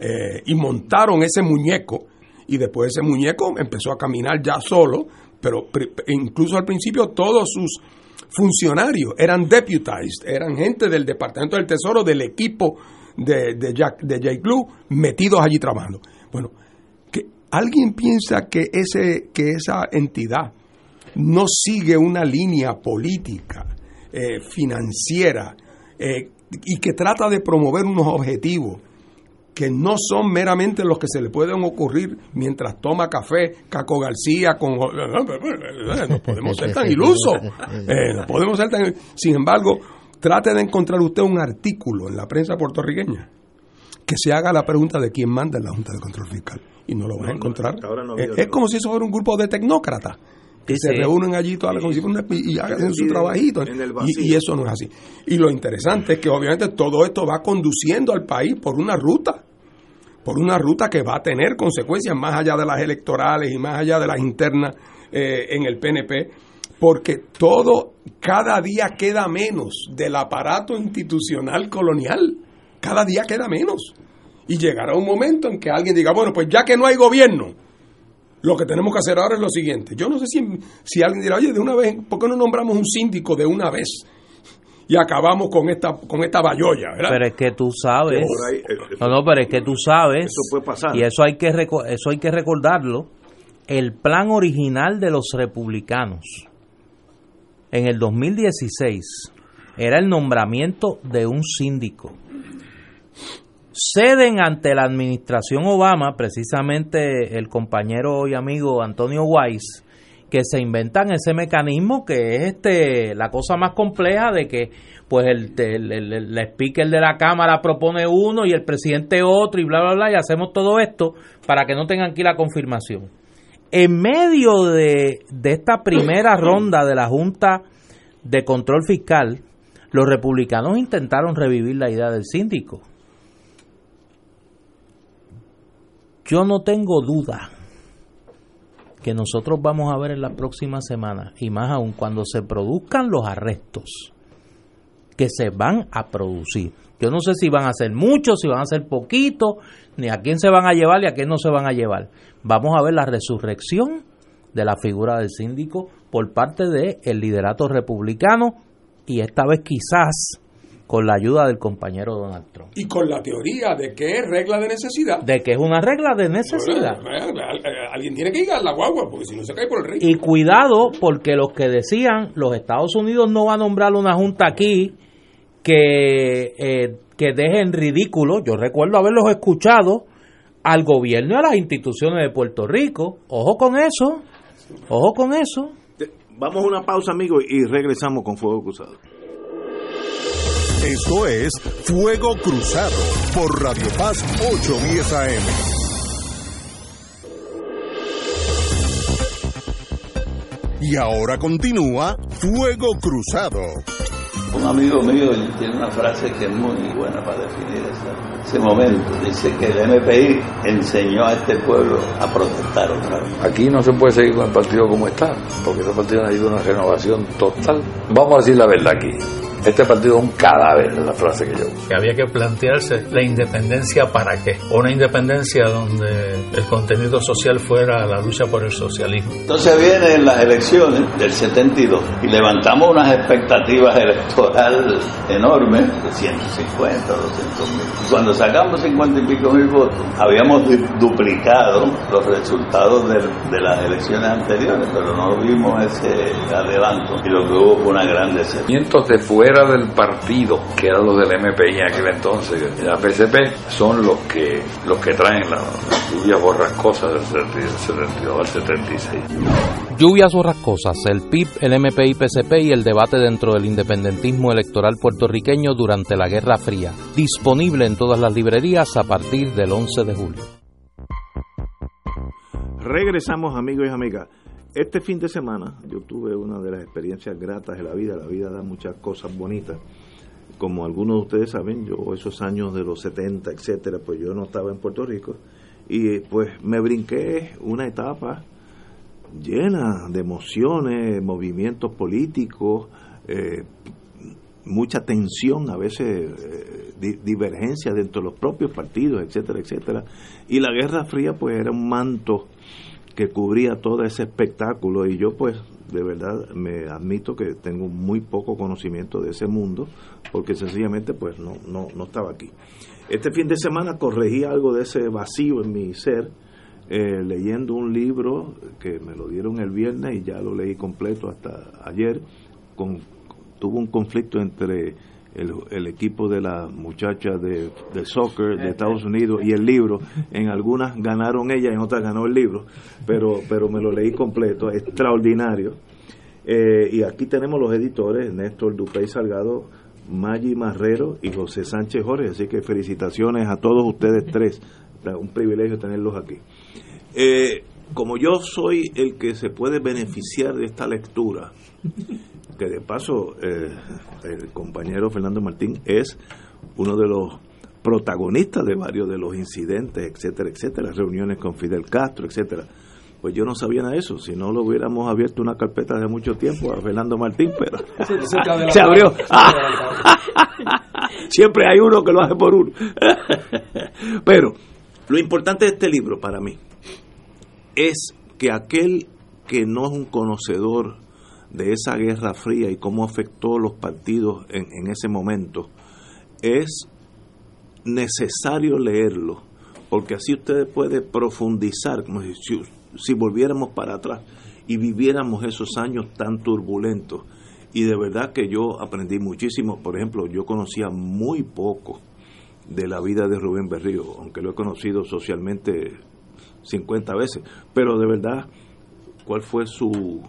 Eh, y montaron ese muñeco y después ese muñeco empezó a caminar ya solo, pero incluso al principio todos sus funcionarios eran deputized, eran gente del Departamento del Tesoro, del equipo de, de, Jack, de metidos allí trabajando. Bueno, alguien piensa que, ese, que esa entidad no sigue una línea política, eh, financiera, eh, y que trata de promover unos objetivos que no son meramente los que se le pueden ocurrir mientras toma café Caco García con no podemos ser tan ilusos eh, no podemos ser tan sin embargo trate de encontrar usted un artículo en la prensa puertorriqueña que se haga la pregunta de quién manda en la Junta de Control Fiscal y no lo van a No, no, encontrar ahora no Eh, es nada. como si eso fuera un grupo de tecnócratas que se reúnen allí todas las una- y hagan su trabajito. y eso no es así. Y lo interesante es que obviamente todo esto va conduciendo al país por una ruta por una ruta que va a tener consecuencias más allá de las electorales y más allá de las internas eh, en el PNP, porque todo, cada día queda menos del aparato institucional colonial, cada día queda menos. Y llegará un momento en que alguien diga, bueno, pues ya que no hay gobierno, lo que tenemos que hacer ahora es lo siguiente. Yo no sé si, si alguien dirá, oye, de una vez, ¿por qué no nombramos un síndico de una vez? Y acabamos con esta, con esta bayolla, ¿verdad? Pero es que tú sabes. Ahí, eh, No, no, pero es que tú sabes. Eso puede pasar. Y eso hay que eso hay que recordarlo. El plan original de los republicanos en el 2016 era el nombramiento de un síndico. Ceden ante la administración Obama, precisamente el compañero y amigo Antonio Weiss, que se inventan ese mecanismo que es este la cosa más compleja de que pues el, el, el, speaker de la Cámara propone uno y el presidente otro y bla, bla, bla, y hacemos todo esto para que no tengan aquí la confirmación. En medio de, de esta primera ronda de la Junta de Control Fiscal, los republicanos intentaron revivir la idea del síndico. Yo no tengo duda que nosotros vamos a ver en las próximas semanas, y más aún cuando se produzcan los arrestos que se van a producir. Yo no sé si van a ser muchos, si van a ser poquitos, ni a quién se van a llevar y a quién no se van a llevar. Vamos a ver la resurrección de la figura del síndico por parte del liderato republicano y esta vez quizás con la ayuda del compañero Donald Trump. Y con la teoría de que es regla de necesidad. De que es una regla de necesidad. Alguien tiene que ir a la guagua, porque si no se cae por el río. Y cuidado, porque los que decían, los Estados Unidos no va a nombrar una junta aquí que, eh, que deje en ridículo, yo recuerdo haberlos escuchado, al gobierno y a las instituciones de Puerto Rico. Ojo con eso, ojo con eso. Vamos a una pausa, amigos, y regresamos con Fuego Cruzado. Esto es Fuego Cruzado por Radio Paz 810 AM. Y ahora continúa Fuego Cruzado. Un amigo mío tiene una frase que es muy buena para definir ese momento. Dice que el MPI enseñó a este pueblo a protestar otra vez. Aquí no se puede seguir con el partido como está, porque ese partido necesita una renovación total. Vamos a decir la verdad aquí este partido es un cadáver, es la frase que yo uso. Que había que plantearse la independencia para qué. Una independencia donde el contenido social fuera la lucha por el socialismo. Entonces vienen las elecciones del 72 y levantamos unas expectativas electorales enormes de 150, 200 mil. Cuando sacamos 50 y pico mil votos, habíamos duplicado los resultados de, de las elecciones anteriores, pero no vimos ese adelanto y lo que hubo fue una gran decepción. Después fuera del partido, que eran los del MPI en aquel entonces, la PCP, son los que los que traen las lluvias borrascosas del 72 al 76. Lluvias borrascosas, el PIB, el MPI, PCP y el debate dentro del independentismo electoral puertorriqueño durante la Guerra Fría. Disponible en todas las librerías a partir del 11 de julio. Regresamos amigos y amigas. Este fin de semana yo tuve una de las experiencias gratas de la vida. La vida da muchas cosas bonitas. Como algunos de ustedes saben, yo esos años de los 70, etcétera, pues yo no estaba en Puerto Rico y pues me brinqué una etapa llena de emociones, movimientos políticos, eh, mucha tensión, a veces eh, divergencia dentro de los propios partidos, etcétera, etcétera. Y la Guerra Fría pues era un manto que cubría todo ese espectáculo y yo pues de verdad me admito que tengo muy poco conocimiento de ese mundo porque sencillamente pues no, no, no estaba aquí. Este fin de semana corregí algo de ese vacío en mi ser eh, leyendo un libro que me lo dieron el viernes y ya lo leí completo hasta ayer. Tuvo un conflicto entre el, equipo de las muchachas de, soccer de Estados Unidos y el libro. En algunas ganaron ella, en otras ganó el libro, pero, pero me lo leí completo, extraordinario. Eh, y aquí tenemos los editores, Néstor Dupey Salgado, Maggi Marrero y José Sánchez Jorge, así que felicitaciones a todos ustedes tres, un privilegio tenerlos aquí. Eh, como yo soy el que se puede beneficiar de esta lectura, que de paso eh, el compañero Fernando Martín es uno de los protagonistas de varios de los incidentes, etcétera, etcétera, reuniones con Fidel Castro, etcétera. Pues yo no sabía nada de eso, si no lo hubiéramos abierto una carpeta hace mucho tiempo a Fernando Martín, pero se abrió. Siempre hay uno que lo hace por uno. pero lo importante de este libro para mí es que aquel que no es un conocedor de esa guerra fría y cómo afectó los partidos en, en ese momento, es necesario leerlo, porque así usted puede profundizar, como si, si volviéramos para atrás y viviéramos esos años tan turbulentos y de verdad que yo aprendí muchísimo. Por ejemplo, yo conocía muy poco de la vida de Rubén Berrío, aunque lo he conocido socialmente 50 veces, pero de verdad, ¿cuál fue su,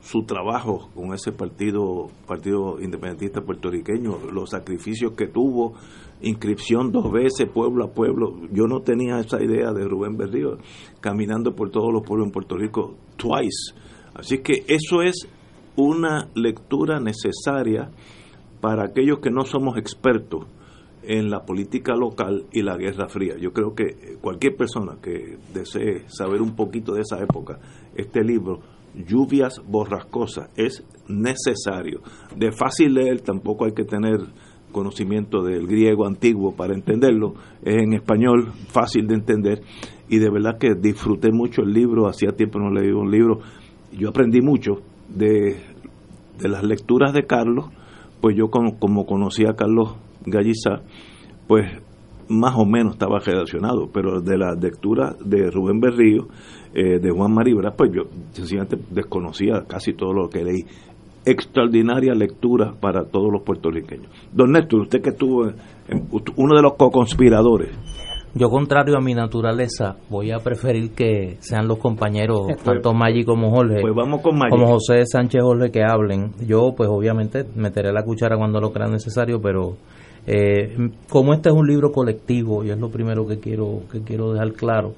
su trabajo con ese partido, partido independentista puertorriqueño, los sacrificios que tuvo, inscripción dos veces, pueblo a pueblo. Yo no tenía esa idea de Rubén Berrío, caminando por todos los pueblos en Puerto Rico, twice. Así que eso es una lectura necesaria para aquellos que no somos expertos en la política local y la Guerra Fría. Yo creo que cualquier persona que desee saber un poquito de esa época, este libro, Lluvias Borrascosas, es necesario. De fácil leer, tampoco hay que tener conocimiento del griego antiguo para entenderlo, es en español fácil de entender y de verdad que disfruté mucho el libro, hacía tiempo no leí un libro, yo aprendí mucho de, de las lecturas de Carlos, pues yo como, como conocía a Carlos Gallizá, pues más o menos estaba relacionado, pero de la lectura de Rubén Berrío, eh, de Juan Maribra, pues yo sencillamente desconocía casi todo lo que leí. Extraordinaria lectura para todos los puertorriqueños. Don Néstor, usted que estuvo en, uno de los co-conspiradores. Yo, contrario a mi naturaleza, voy a preferir que sean los compañeros, tanto Maggi como Jorge, Pues vamos con Maggi. como José Sánchez Jorge, que hablen. Yo, pues obviamente, meteré la cuchara cuando lo crea necesario, pero eh, como este es un libro colectivo, y es lo primero que quiero, que quiero dejar claro,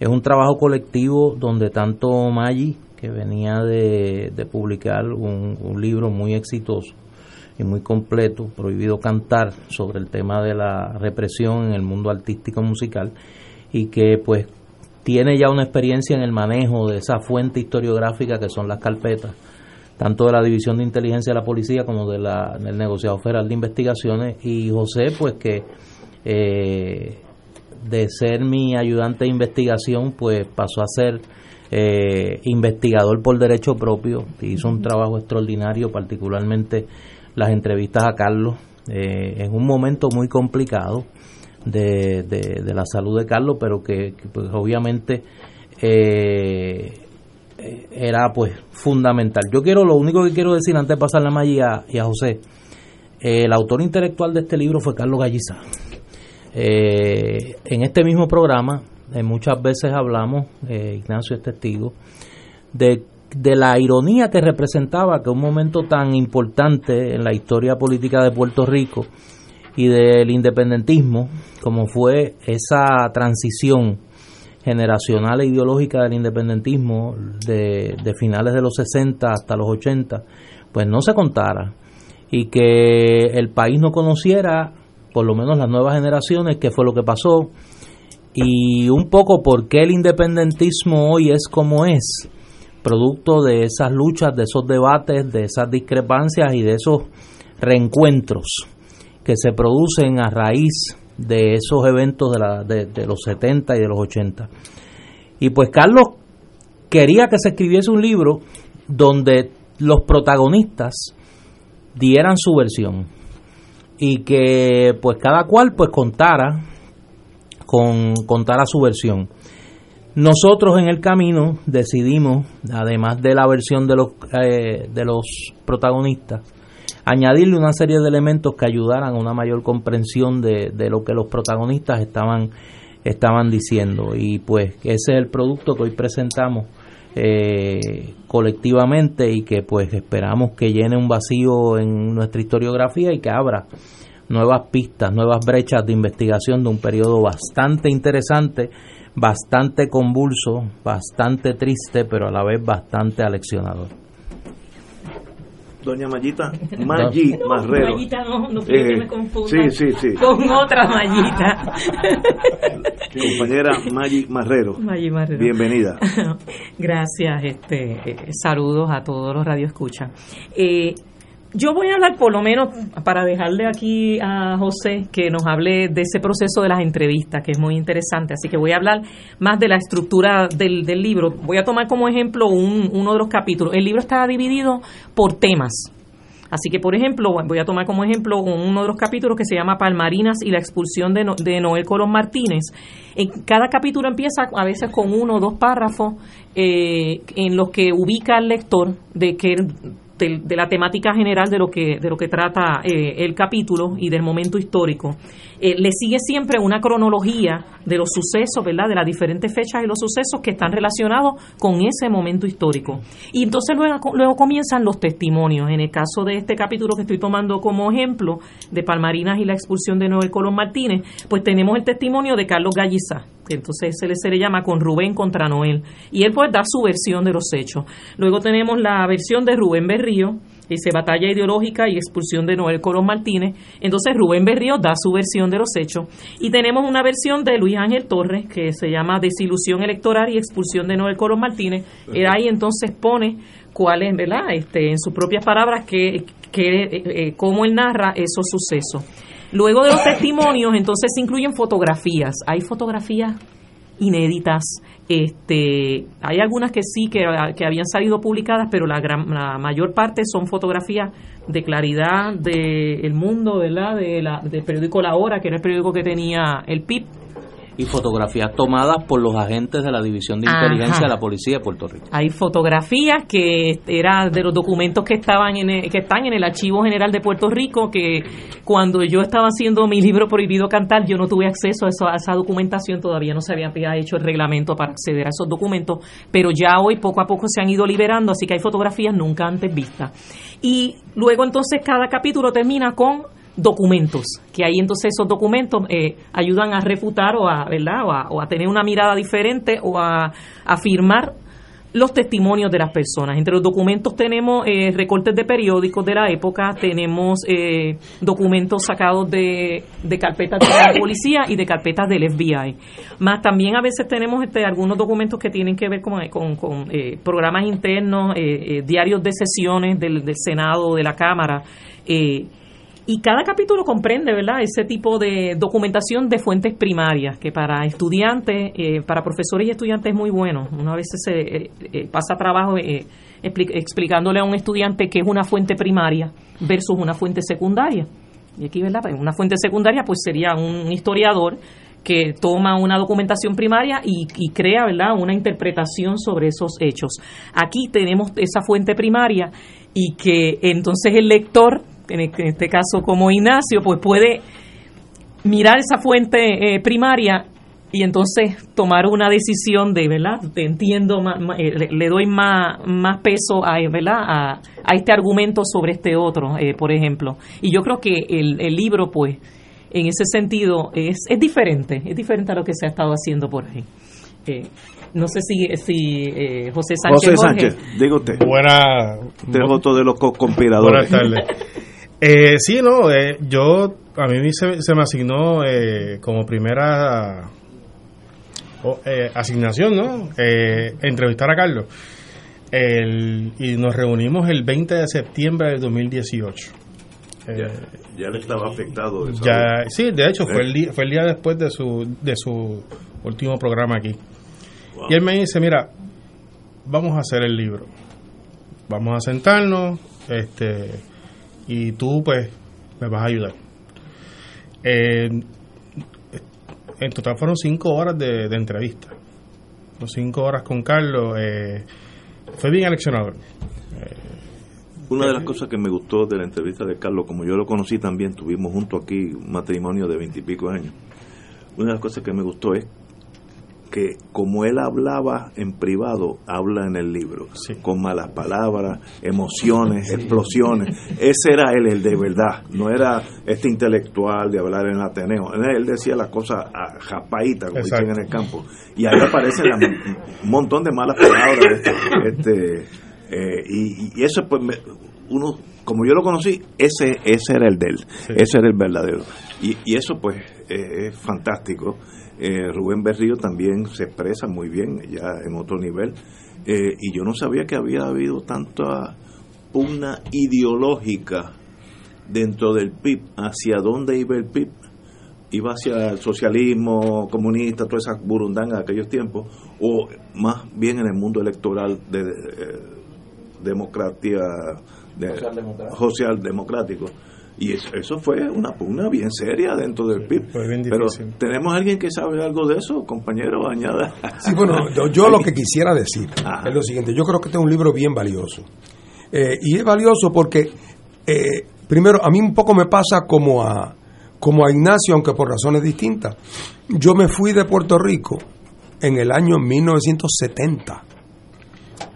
es un trabajo colectivo donde tanto Maggi, que venía de, de publicar un, un libro muy exitoso, y muy completo, Prohibido Cantar, sobre el tema de la represión en el mundo artístico musical y que pues tiene ya una experiencia en el manejo de esa fuente historiográfica que son las carpetas, tanto de la División de Inteligencia de la Policía como de la, del Negociado Federal de Investigaciones. Y José pues que eh, de ser mi ayudante de investigación pues pasó a ser eh, investigador por derecho propio, hizo un trabajo extraordinario particularmente las entrevistas a Carlos. Eh, en un momento muy complicado de, de, de, la salud de Carlos, pero que, que pues obviamente eh, era pues fundamental. Yo quiero, lo único que quiero decir antes de pasar la magia y a José, eh, el autor intelectual de este libro fue Carlos Galliza. en este mismo programa, muchas veces hablamos, Ignacio es testigo, de de la ironía que representaba que un momento tan importante en la historia política de Puerto Rico y del independentismo, como fue esa transición generacional e ideológica del independentismo de, finales de los 60 hasta los 80, pues no se contara. Y que el país no conociera, por lo menos las nuevas generaciones, qué fue lo que pasó. Y un poco por qué el independentismo hoy es como es producto de esas luchas, de esos debates, de esas discrepancias y de esos reencuentros que se producen a raíz de esos eventos de, la, de, los 70 y de los 80. Y pues Carlos quería que se escribiese un libro donde los protagonistas dieran su versión y que pues cada cual pues contara con contara su versión. Nosotros en el camino decidimos, además de la versión de los, eh, de los protagonistas, añadirle una serie de elementos que ayudaran a una mayor comprensión de, de, lo que los protagonistas estaban, estaban diciendo. Y pues ese es el producto que hoy presentamos eh, colectivamente y que pues esperamos que llene un vacío en nuestra historiografía y que abra nuevas pistas, nuevas brechas de investigación de un periodo bastante interesante bastante convulso, bastante triste, pero a la vez bastante aleccionador. Doña Mayita, Maggi no, Marrero. Mayita no, no quiero eh, que me confunda sí, sí, sí. con otra Mayita. Compañera Maggi Marrero. Maggi Marrero. Bienvenida. Gracias, este, eh, saludos a todos los radioescuchas. Eh, yo voy a hablar por lo menos para dejarle aquí a José que nos hable de ese proceso de las entrevistas, que es muy interesante. Así que voy a hablar más de la estructura del, del libro. Voy a tomar como ejemplo un, uno de los capítulos. El libro está dividido por temas. Así que, por ejemplo, voy a tomar como ejemplo uno de los capítulos que se llama Palmarinas y la expulsión de, no, de Noel Colón Martínez. En cada capítulo empieza a veces con uno o dos párrafos eh, en los que ubica al lector de qué de, la temática general de lo que, de lo que trata eh, el capítulo y del momento histórico. Eh, le sigue siempre una cronología de los sucesos, ¿verdad? De las diferentes fechas y los sucesos que están relacionados con ese momento histórico. Y entonces luego, luego comienzan los testimonios. En el caso de este capítulo que estoy tomando como ejemplo, de Palmarinas y la expulsión de Noel Colón Martínez, pues tenemos el testimonio de Carlos Gallizá, que entonces se le, se le llama con Rubén contra Noel. Y él pues da su versión de los hechos. Luego tenemos la versión de Rubén Berrío, dice batalla ideológica y expulsión de Noel Colón Martínez. Entonces Rubén Berrío da su versión de los hechos. Y tenemos una versión de Luis Ángel Torres que se llama desilusión electoral y expulsión de Noel Colón Martínez. Él ahí entonces pone cuál es, ¿verdad? Este, en sus propias palabras, que, que, eh, eh, cómo él narra esos sucesos. Luego de los testimonios, entonces se incluyen fotografías. Hay fotografías inéditas. Este, hay algunas que sí que, que habían salido publicadas, pero la, gran, la mayor parte son fotografías de claridad del El mundo, ¿verdad? De la, del periódico La Hora, que era el periódico que tenía el PIB y fotografías tomadas por los agentes de la División de Inteligencia de la Policía de Puerto Rico. Hay fotografías que eran de los documentos que estaban en que están en el Archivo General de Puerto Rico que cuando yo estaba haciendo mi libro Prohibido Cantar yo no tuve acceso a, eso, a esa documentación, todavía no se había hecho el reglamento para acceder a esos documentos, pero ya hoy poco a poco se han ido liberando, así que hay fotografías nunca antes vistas. Y luego entonces cada capítulo termina con documentos, que ahí entonces esos documentos eh, ayudan a refutar o a, ¿verdad? O a, tener una mirada diferente o a afirmar los testimonios de las personas. Entre los documentos tenemos eh, recortes de periódicos de la época, tenemos eh, documentos sacados de, de, carpetas de la policía y de carpetas del FBI. Más también a veces tenemos este, algunos documentos que tienen que ver con, con, programas internos, diarios de sesiones del, del Senado o de la Cámara. Eh, y cada capítulo comprende, ¿verdad?, ese tipo de documentación de fuentes primarias, que para estudiantes, eh, para profesores y estudiantes es muy bueno. Una vez se eh, eh, pasa trabajo explicándole a un estudiante qué es una fuente primaria versus una fuente secundaria. Y aquí, ¿verdad?, pues, una fuente secundaria pues sería un historiador que toma una documentación primaria y, y, crea ¿verdad? una interpretación sobre esos hechos. Aquí tenemos esa fuente primaria y que entonces el lector en este caso como Ignacio, pues puede mirar esa fuente eh, primaria y entonces tomar una decisión de, ¿verdad? entiendo, eh, le, doy más, más peso a, ¿verdad? A, este argumento sobre este otro, eh, por ejemplo. Y yo creo que el, el libro, pues, en ese sentido, es, es diferente, es diferente a lo que se ha estado haciendo por ahí. no sé si, si José Sánchez. José Sánchez, digo usted. Buena. De de los conspiradores. Buenas tardes. Eh, sí, no, eh, yo, a mí se, me asignó eh, como primera eh, asignación, ¿no? entrevistar a Carlos. y nos reunimos el 20 de septiembre del 2018. Ya, le estaba afectado. ya, sí, de hecho, fue el, día, fue el día después de su, de su último programa aquí. Y él me dice, mira, vamos a hacer el libro. Vamos a sentarnos, este y tú pues me vas a ayudar. en total fueron cinco horas de, entrevista. cinco horas con Carlos. Eh, fue bien aleccionador. Una de las cosas que me gustó de la entrevista de Carlos, como yo lo conocí también, tuvimos junto aquí un matrimonio de veintipico años. Una de las cosas que me gustó es que como él hablaba en privado, habla en el libro, con malas palabras, emociones, explosiones. Ese era él, el de verdad, no era este intelectual de hablar en Ateneo. Él decía las cosas a japaita, como dicen en el campo. Y ahí aparecen un montón de malas palabras. Este, eh, y, eso, pues, uno, como yo lo conocí, ese, ese era el de él, ese era el verdadero. Y, y eso, pues, eh, es fantástico eh, Rubén Berrío también se expresa muy bien, ya en otro nivel. Eh, y yo no sabía que había habido tanta pugna ideológica dentro del PIB. ¿Hacia dónde iba el PIB? ¿Iba hacia el socialismo comunista, toda esa burundanga de aquellos tiempos? ¿O más bien en el mundo electoral de, eh, democracia, social democrático? Y eso, fue una pugna bien seria dentro del PIB. Pero tenemos alguien que sabe algo de eso, compañero, añada. Sí, bueno, yo, lo que quisiera decir es lo siguiente, yo creo que este es un libro bien valioso. Eh, y es valioso porque, eh, primero, a mí un poco me pasa como a, como a Ignacio, aunque por razones distintas. Yo me fui de Puerto Rico en el año 1970,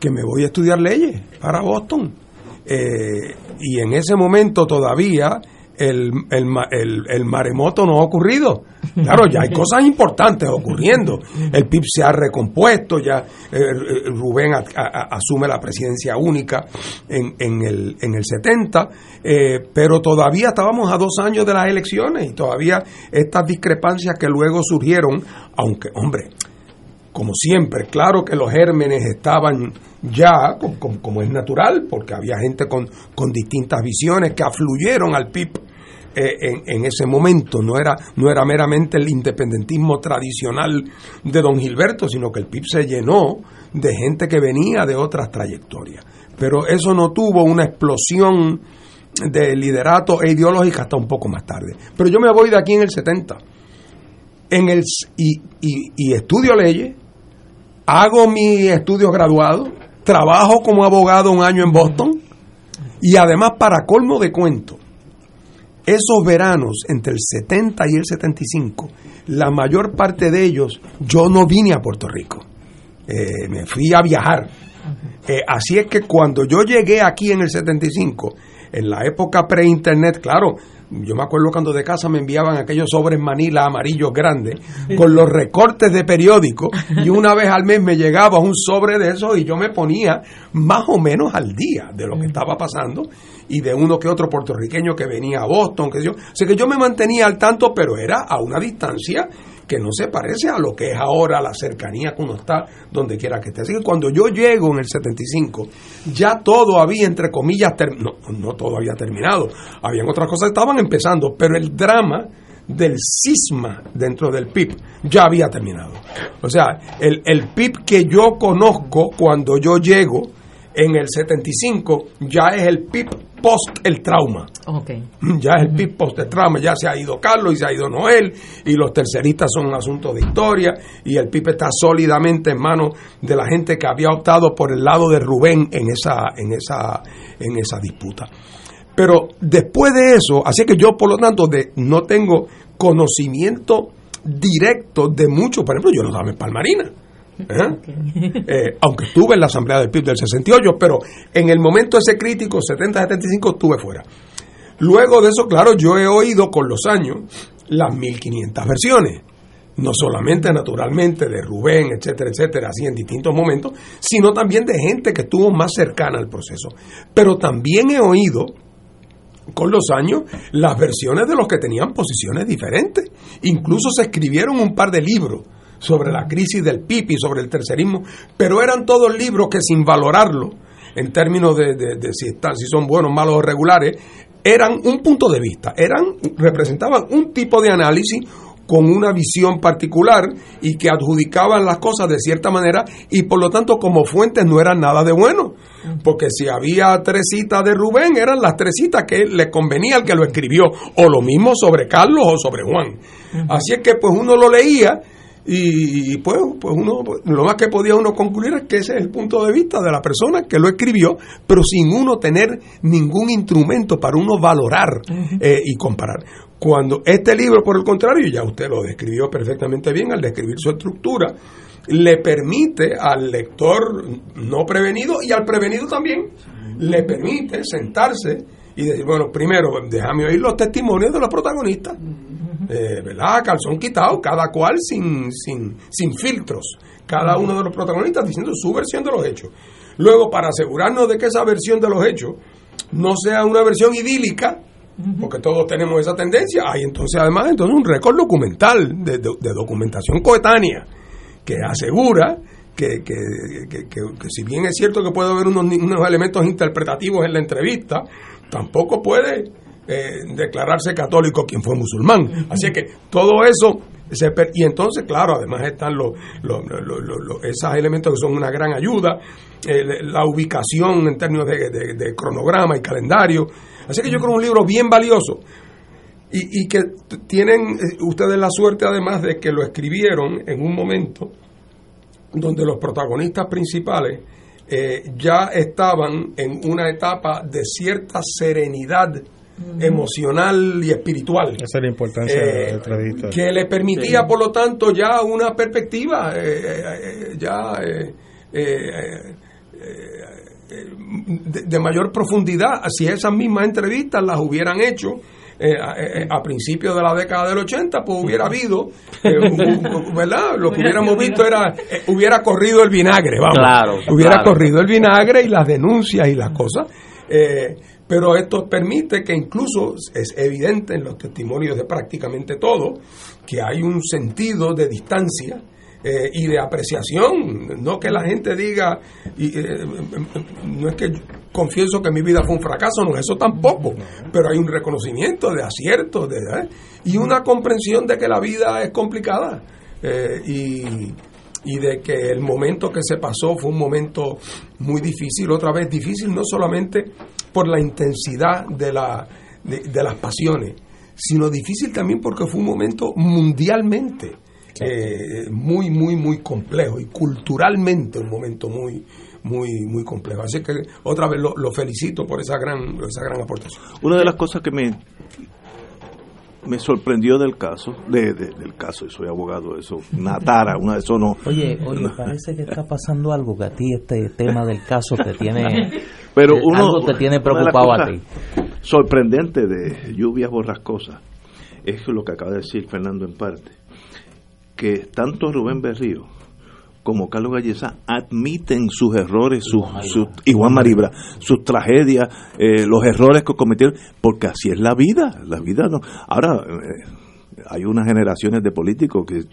que me voy a estudiar leyes para Boston. Eh, y en ese momento todavía el, el, el, el, maremoto no ha ocurrido. Claro, ya hay cosas importantes ocurriendo. El PIB se ha recompuesto, ya eh, Rubén a, a, asume la presidencia única en, en, el, en el 70, eh, pero todavía estábamos a dos años de las elecciones y todavía estas discrepancias que luego surgieron, aunque, hombre, como siempre, claro que los gérmenes estaban ya, como, como, es natural, porque había gente con, con distintas visiones que afluyeron al PIB eh, en, en, ese momento. No era, no era meramente el independentismo tradicional de don Gilberto, sino que el PIB se llenó de gente que venía de otras trayectorias. Pero eso no tuvo una explosión de liderato e ideológica hasta un poco más tarde. Pero yo me voy de aquí en el 70 en el, y, y, y estudio leyes, hago mi estudio graduado, trabajo como abogado un año en Boston y además para colmo de cuento, esos veranos entre el 70 y el 75, la mayor parte de ellos yo no vine a Puerto Rico, eh, me fui a viajar. Eh, así es que cuando yo llegué aquí en el 75, en la época pre-internet, claro, yo me acuerdo cuando de casa me enviaban aquellos sobres manila amarillos grandes con los recortes de periódico y una vez al mes me llegaba un sobre de eso y yo me ponía más o menos al día de lo que estaba pasando y de uno que otro puertorriqueño que venía a Boston, que yo, o sea que yo me mantenía al tanto, pero era a una distancia que no se parece a lo que es ahora la cercanía que uno está donde quiera que esté. Así que cuando yo llego en el 75, ya todo había, entre comillas, no, no todo había terminado. Habían otras cosas que estaban empezando, pero el drama del cisma dentro del PIB ya había terminado. O sea, el, el PIB que yo conozco cuando yo llego en el 75 ya es el PIB post el trauma. Okay. Ya es el PIB post el trauma, ya se ha ido Carlos y se ha ido Noel y los terceristas son un asunto de historia y el PIB está sólidamente en manos de la gente que había optado por el lado de Rubén en esa en esa en esa disputa. Pero después de eso, así que yo por lo tanto de, no tengo conocimiento directo de mucho, por ejemplo, yo no estaba en Palmarina. ¿Eh? Eh, aunque estuve en la asamblea del PIB del 68, pero en el momento ese crítico, 70-75, estuve fuera. Luego de eso, claro, yo he oído con los años las 1500 versiones, no solamente naturalmente de Rubén, etcétera, etcétera, así en distintos momentos, sino también de gente que estuvo más cercana al proceso. Pero también he oído con los años las versiones de los que tenían posiciones diferentes. Incluso se escribieron un par de libros sobre la crisis del PIB y sobre el tercerismo, pero eran todos libros que sin valorarlo, en términos de, de, de si, están, si son buenos, malos o regulares, eran un punto de vista, eran, representaban un tipo de análisis con una visión particular y que adjudicaban las cosas de cierta manera y por lo tanto como fuentes no eran nada de bueno. Porque si había tres citas de Rubén, eran las tres citas que le convenía al que lo escribió, o lo mismo sobre Carlos o sobre Juan. Así es que pues uno lo leía y pues, pues uno lo más que podía uno concluir es que ese es el punto de vista de la persona que lo escribió, pero sin uno tener ningún instrumento para uno valorar eh, y comparar. Cuando este libro, por el contrario, ya usted lo describió perfectamente bien al describir su estructura, le permite al lector no prevenido y al prevenido también, le permite sentarse y decir, bueno, primero déjame oír los testimonios de los protagonistas eh, ¿verdad? Calzón quitado, cada cual sin, sin, sin filtros, cada uno de los protagonistas diciendo su versión de los hechos. Luego, para asegurarnos de que esa versión de los hechos no sea una versión idílica, porque todos tenemos esa tendencia, hay entonces además entonces un récord documental, de, de, de documentación coetánea, que asegura que, que, que, que, si bien es cierto que puede haber unos, unos elementos interpretativos en la entrevista, tampoco puede eh, declararse católico quien fue musulmán. Así que todo eso se y entonces, claro, además están los, los, los, los, esos elementos que son una gran ayuda, eh, la ubicación en términos de, de, de, cronograma y calendario. Así que yo creo un libro bien valioso y, y que tienen ustedes la suerte además de que lo escribieron en un momento donde los protagonistas principales eh, ya estaban en una etapa de cierta serenidad emocional y espiritual. Esa es la importancia de la Eh, entrevista. que le permitía, por lo tanto, ya una perspectiva eh, eh, ya eh, eh, eh, de, de mayor profundidad. Si esas mismas entrevistas las hubieran hecho eh, a, eh, a principios de la década del 80, pues hubiera habido, eh, un- ¿verdad? Lo que hubiéramos visto era, eh, hubiera corrido el vinagre, vamos. Claro, hubiera claro. corrido el vinagre y las denuncias y las cosas. Pero esto permite que incluso es evidente en los testimonios de prácticamente todo que hay un sentido de distancia eh, y de apreciación. No que la gente diga, y, eh, no es que confieso que mi vida fue un fracaso, no, eso tampoco, pero hay un reconocimiento de aciertos de, ¿eh? y una comprensión de que la vida es complicada. y, y de que el momento que se pasó fue un momento muy difícil, otra vez difícil no solamente por la intensidad de, la, de, de las pasiones, sino difícil también porque fue un momento mundialmente eh, muy, muy, muy complejo y culturalmente un momento muy, muy, muy complejo. Así que otra vez lo, lo felicito por esa gran, esa gran aportación. Una de las cosas que me me sorprendió del caso, de, de- del caso, y soy abogado, eso, una tara, una de eso no. Oye, oye, parece que está pasando algo que a ti este tema del caso te tiene, Pero que uno, algo te tiene preocupado a ti. cosas Sorprendente de lluvias borrascosas es lo que acaba de decir Fernando en parte, que tanto Rubén Berrío como Carlos Galleza admiten sus errores, sus, sus- y Juan Maribra, sus tragedias, eh, los errores que cometieron, porque así es la vida, la vida no. Ahora, eh, hay unas generaciones de políticos que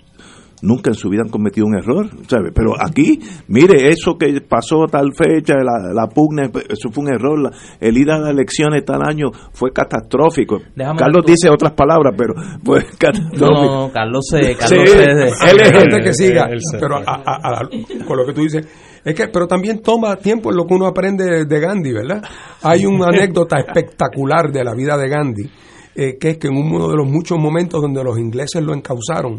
nunca en su vida han cometido un error, ¿sabe? Pero aquí, mire, eso que pasó a tal fecha, la, la pugna, eso fue un error, la- el ir a las elecciones tal año fue catastrófico. Déjame Carlos dice otras palabras, pero fue No, catastrófico. no, no, Carlos se, Carlos Sí, se- él es el- que siga, pero fue. a- a- a- con lo que tú dices, es que, pero también toma tiempo en lo que uno aprende de Gandhi, ¿verdad? Hay una anécdota espectacular de la vida de Gandhi, eh, que es que en uno de los muchos momentos donde los ingleses lo encausaron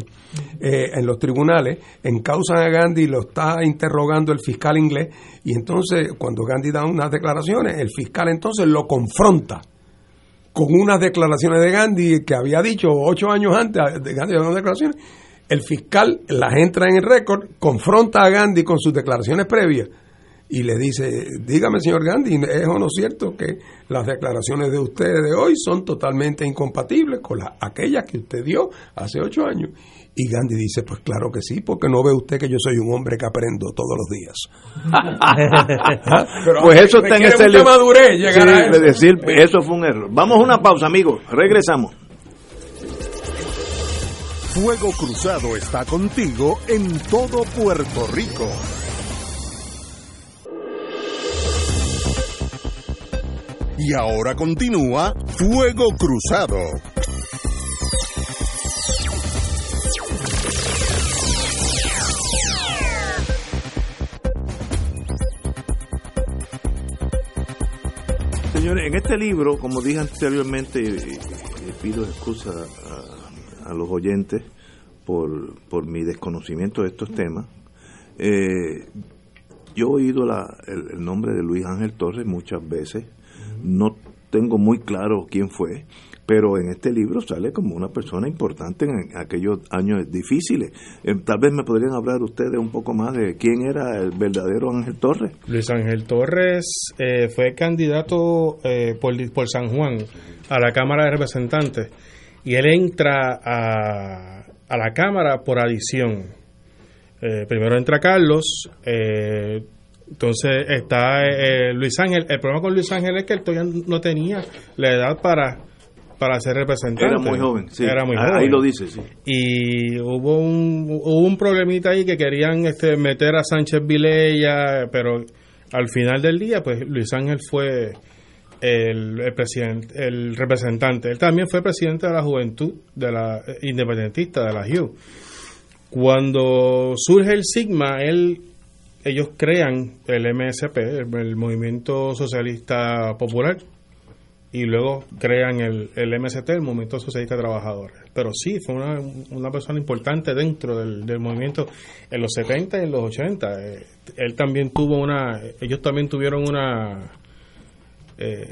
eh, en los tribunales, encausan a Gandhi y lo está interrogando el fiscal inglés, y entonces cuando Gandhi da unas declaraciones, el fiscal entonces lo confronta con unas declaraciones de Gandhi que había dicho ocho años antes de Gandhi había unas declaraciones. El fiscal las entra en el récord confronta a Gandhi con sus declaraciones previas y le dice dígame señor Gandhi es o no cierto que las declaraciones de usted de hoy son totalmente incompatibles con las aquellas que usted dio hace ocho años y Gandhi dice pues claro que sí porque no ve usted que yo soy un hombre que aprendo todos los días. Pero Pues eso está en ese libro. madurez llegar Sí, a eso. decir, eso fue un error. Vamos a una pausa, amigos. Regresamos. Fuego Cruzado está contigo en todo Puerto Rico. Y ahora continúa Fuego Cruzado. Señores, en este libro, como dije anteriormente, y- y- y pido excusa a, los oyentes por, por mi desconocimiento de estos temas. Eh, yo he oído el nombre de Luis Ángel Torres muchas veces. No tengo muy claro quién fue, pero en este libro sale como una persona importante en aquellos años difíciles. Eh, tal vez me podrían hablar ustedes un poco más de quién era el verdadero Ángel Torres. Luis Ángel Torres eh, fue candidato eh, por, por San Juan a la Cámara de Representantes y él entra a, a la Cámara por adición. Eh, primero entra Carlos, eh, entonces está eh, Luis Ángel. El problema con Luis Ángel es que él todavía no tenía la edad para, para ser representante. Era muy joven, sí. Era muy Ah, joven Ahí lo dice, sí. y hubo un hubo un problemita ahí que querían este meter a Sánchez Vilella pero al final del día pues Luis Ángel fue el, el presidente el representante él también fue presidente de la juventud de la eh, independentista de la HU cuando surge el Sigma él ellos crean el MSP el, Movimiento Socialista Popular y luego crean el, el MST, el Movimiento Socialista de Trabajadores. Pero sí, fue una, una persona importante dentro del, del, movimiento en los 70 y en los 80. Eh, él también tuvo una, ellos también tuvieron una, eh,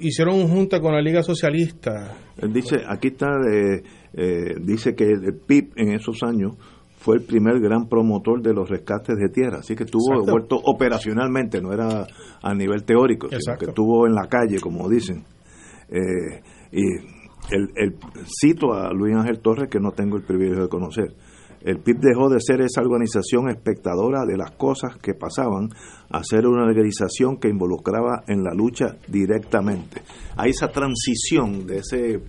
hicieron un junta con la Liga Socialista. Él dice, aquí está, eh, eh, dice que el PIB en esos años fue el primer gran promotor de los rescates de tierra, así que estuvo vuelto operacionalmente, no era a nivel teórico, sino que estuvo en la calle, como dicen. Eh, y el, el, cito a Luis Ángel Torres, que no tengo el privilegio de conocer. El PIB dejó de ser esa organización espectadora de las cosas que pasaban a ser una organización que involucraba en la lucha directamente. Hay esa transición de ese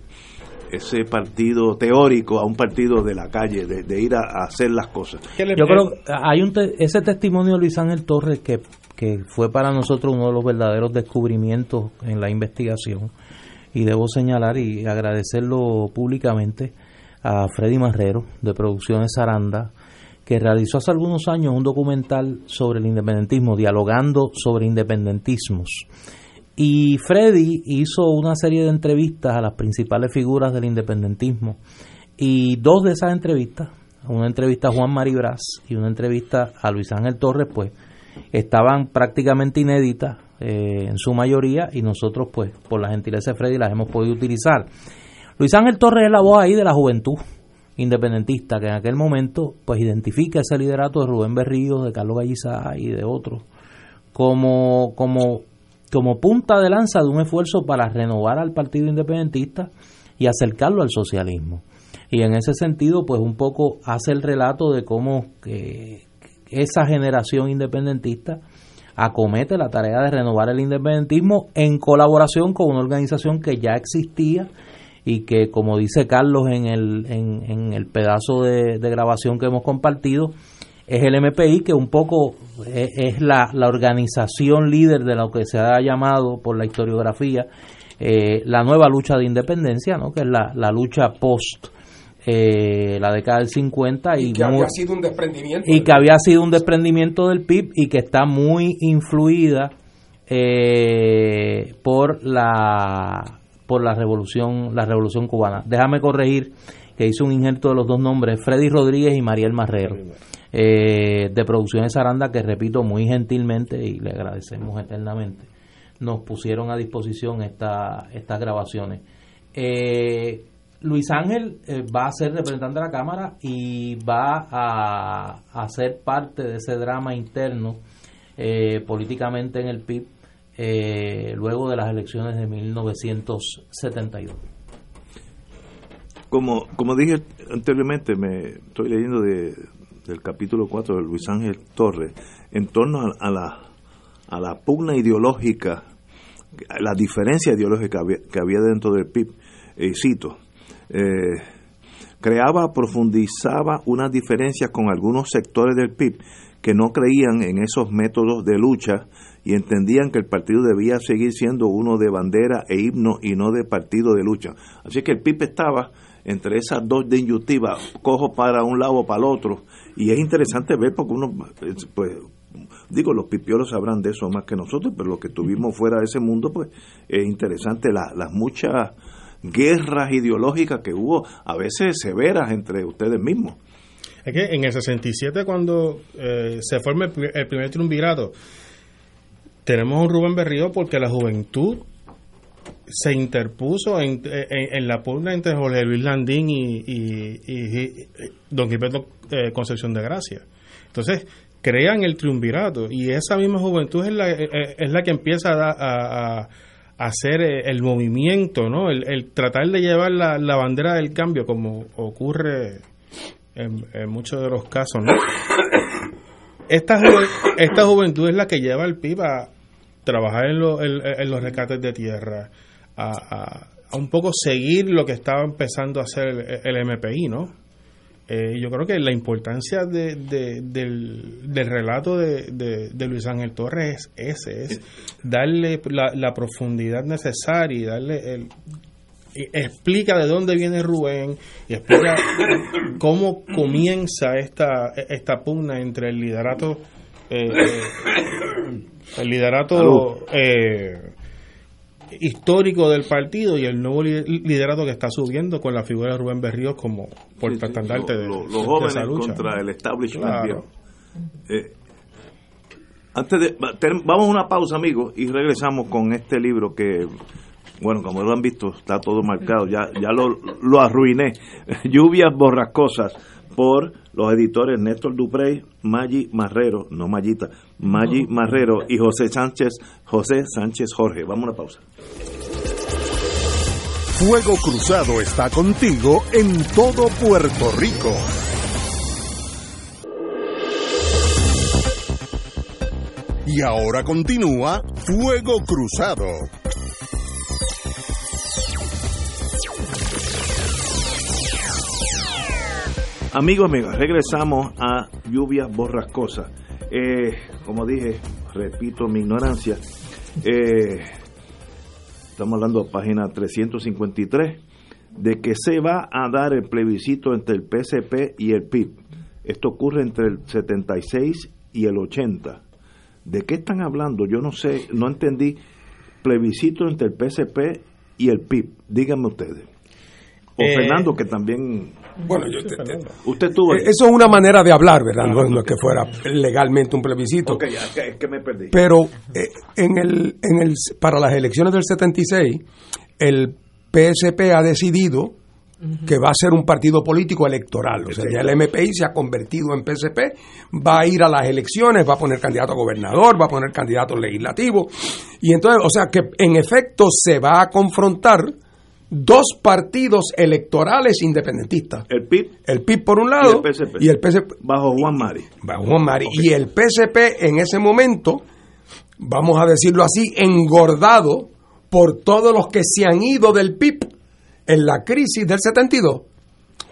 ese partido teórico a un partido de la calle, de, ir a, hacer las cosas. Yo creo que hay un ese testimonio de Luis Ángel Torres que, que fue para nosotros uno de los verdaderos descubrimientos en la investigación y debo señalar y agradecerlo públicamente a Freddy Marrero de Producciones Saranda que realizó hace algunos años un documental sobre el independentismo, dialogando sobre independentismos. Y Freddy hizo una serie de entrevistas a las principales figuras del independentismo. Y dos de esas entrevistas, una entrevista a Juan Maribras y una entrevista a Luis Ángel Torres, pues estaban prácticamente inéditas eh, en su mayoría y nosotros pues por la gentileza de Freddy las hemos podido utilizar. Luis Ángel Torres es la voz ahí de la juventud independentista que en aquel momento pues identifica ese liderato de Rubén Berrío, de Carlos Gallizá y de otros como, como, como punta de lanza de un esfuerzo para renovar al Partido Independentista y acercarlo al socialismo. Y en ese sentido, pues un poco hace el relato de cómo que esa generación independentista acomete la tarea de renovar el independentismo en colaboración con una organización que ya existía y que, como dice Carlos en el, en, el pedazo de, grabación que hemos compartido, es el MPI, que un poco es, la, organización líder de lo que se ha llamado por la historiografía eh, la nueva lucha de independencia, ¿no? que es la, la lucha post eh, la década del 50 y, que había sido un desprendimiento y que había sido un desprendimiento del PIB y que está muy influida eh, por la por la revolución la revolución cubana. Déjame corregir que hizo un injerto de los dos nombres Freddy Rodríguez y Mariel Marrero eh, de Producciones Aranda que repito muy gentilmente y le agradecemos eternamente nos pusieron a disposición esta, estas grabaciones eh, Luis Ángel eh, va a ser representante de la Cámara y va a, ser parte de ese drama interno eh, políticamente en el PIB eh, luego de las elecciones de 1972. Como, como dije anteriormente, me estoy leyendo de, del capítulo 4 de Luis Ángel Torres en torno a, la, a la pugna ideológica, la diferencia ideológica que había dentro del PIB. cito, eh, creaba, profundizaba unas diferencias con algunos sectores del PIB que no creían en esos métodos de lucha y entendían que el partido debía seguir siendo uno de bandera e himno y no de partido de lucha. Así que el PIB estaba entre esas dos disyuntivas, cojo para un lado o para el otro, y es interesante ver porque uno, pues, digo, los pipiolos sabrán de eso más que nosotros, pero los que estuvimos fuera de ese mundo, pues es interesante las muchas guerras ideológicas que hubo, a veces severas entre ustedes mismos. Es que en el 67, cuando eh, se forma el, primer triunvirato, tenemos un Rubén Berrío porque la juventud se interpuso en, la pugna entre Jorge Luis Landín y, don Gilberto eh, Concepción de Gracia. Entonces, crean el triunvirato y esa misma juventud es la, eh, es la que empieza a, hacer eh, el movimiento, ¿no? El, tratar de llevar la, bandera del cambio, como ocurre en, muchos de los casos. Esta, esta juventud es la que lleva al PIB a trabajar en, en, los rescates de tierra, a, a, un poco seguir lo que estaba empezando a hacer el, el MPI, ¿no? Eh, yo creo que la importancia de, del, del, relato de, Luis Ángel Torres es ese, es darle la, profundidad necesaria y darle el, explica de dónde viene Rubén y explica cómo comienza esta, esta pugna entre el liderato eh, el liderato eh, histórico del partido y el nuevo liderato que está subiendo con la figura de Rubén Berríos como portastandarte de, los jóvenes contra el establishment eh, antes de vamos a una pausa amigos y regresamos con este libro que bueno como lo han visto está todo marcado. Ya ya lo, lo arruiné. Lluvias borrascosas por los editores Néstor Duprey, Maggi Marrero, no Mallita, Maggi Marrero y José Sánchez, José Sánchez Jorge. Vamos a una pausa. Fuego Cruzado está contigo en todo Puerto Rico. Y ahora continúa Fuego Cruzado. Amigos, amigas, regresamos a lluvias borrascosas. Eh, como dije, repito mi ignorancia. Eh, estamos hablando de página 353, de que se va a dar el plebiscito entre el PSP y el PIB. Esto ocurre entre el 76 y el 80. ¿De qué están hablando? Yo no sé, no entendí. Plebiscito entre el PSP y el PIB. Díganme ustedes. O eh, Fernando, que también bueno, yo usted tuvo. Eh, eso es una manera de hablar, ¿verdad? No, es que fuera legalmente un plebiscito. Ok, es que me perdí. Pero eh, en el, en el, para las elecciones del 76, el PSP ha decidido que va a ser un partido político electoral. O sea, ya el MPI se ha convertido en PSP, va a ir a las elecciones, va a poner candidato a gobernador, va a poner candidato legislativo. Y entonces, o sea, que en efecto se va a confrontar dos partidos electorales independentistas. El PIB. El PIB por un lado y el PSP. Bajo Juan Mari. Bajo Juan Mari. Y el PSP en ese momento, vamos a decirlo así, engordado por todos los que se han ido del PIB en la crisis del 72.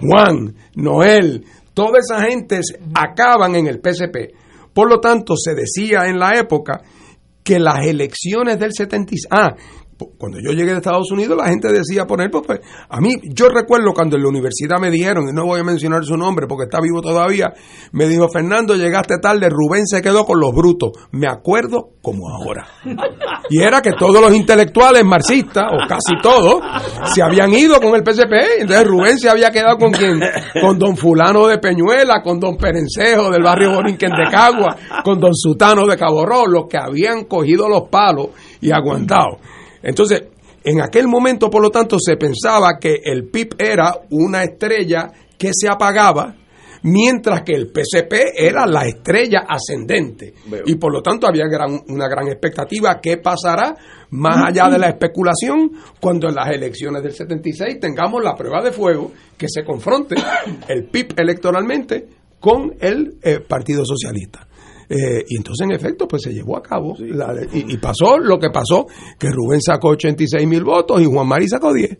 Juan, Noel, toda esa gente acaban en el PSP. Por lo tanto, se decía en la época que las elecciones del 76, ah, cuando yo llegué de Estados Unidos, la gente decía, por ejemplo, pues, a mí, yo recuerdo cuando en la universidad me dijeron, y no voy a mencionar su nombre porque está vivo todavía, me dijo, Fernando, llegaste tarde, Rubén se quedó con los brutos. Me acuerdo como ahora. Y era que todos los intelectuales marxistas, o casi todos, se habían ido con el PCP, entonces Rubén se había quedado con quien, con don fulano de Peñuela, con don Perencejo del barrio Borinquen de Cagua, con don Sutano de Caborró, los que habían cogido los palos y aguantado. Entonces, en aquel momento, por lo tanto, se pensaba que el PIB era una estrella que se apagaba, mientras que el PCP era la estrella ascendente. Y por lo tanto había una gran expectativa. ¿Qué pasará más allá de la especulación cuando en las elecciones del 76 tengamos la prueba de fuego que se confronte el PIB electoralmente con el eh, Partido Socialista? Eh, y entonces, en efecto, pues se llevó a cabo. y, pasó lo que pasó, que Rubén sacó 86 mil votos y Juan Mari sacó 10.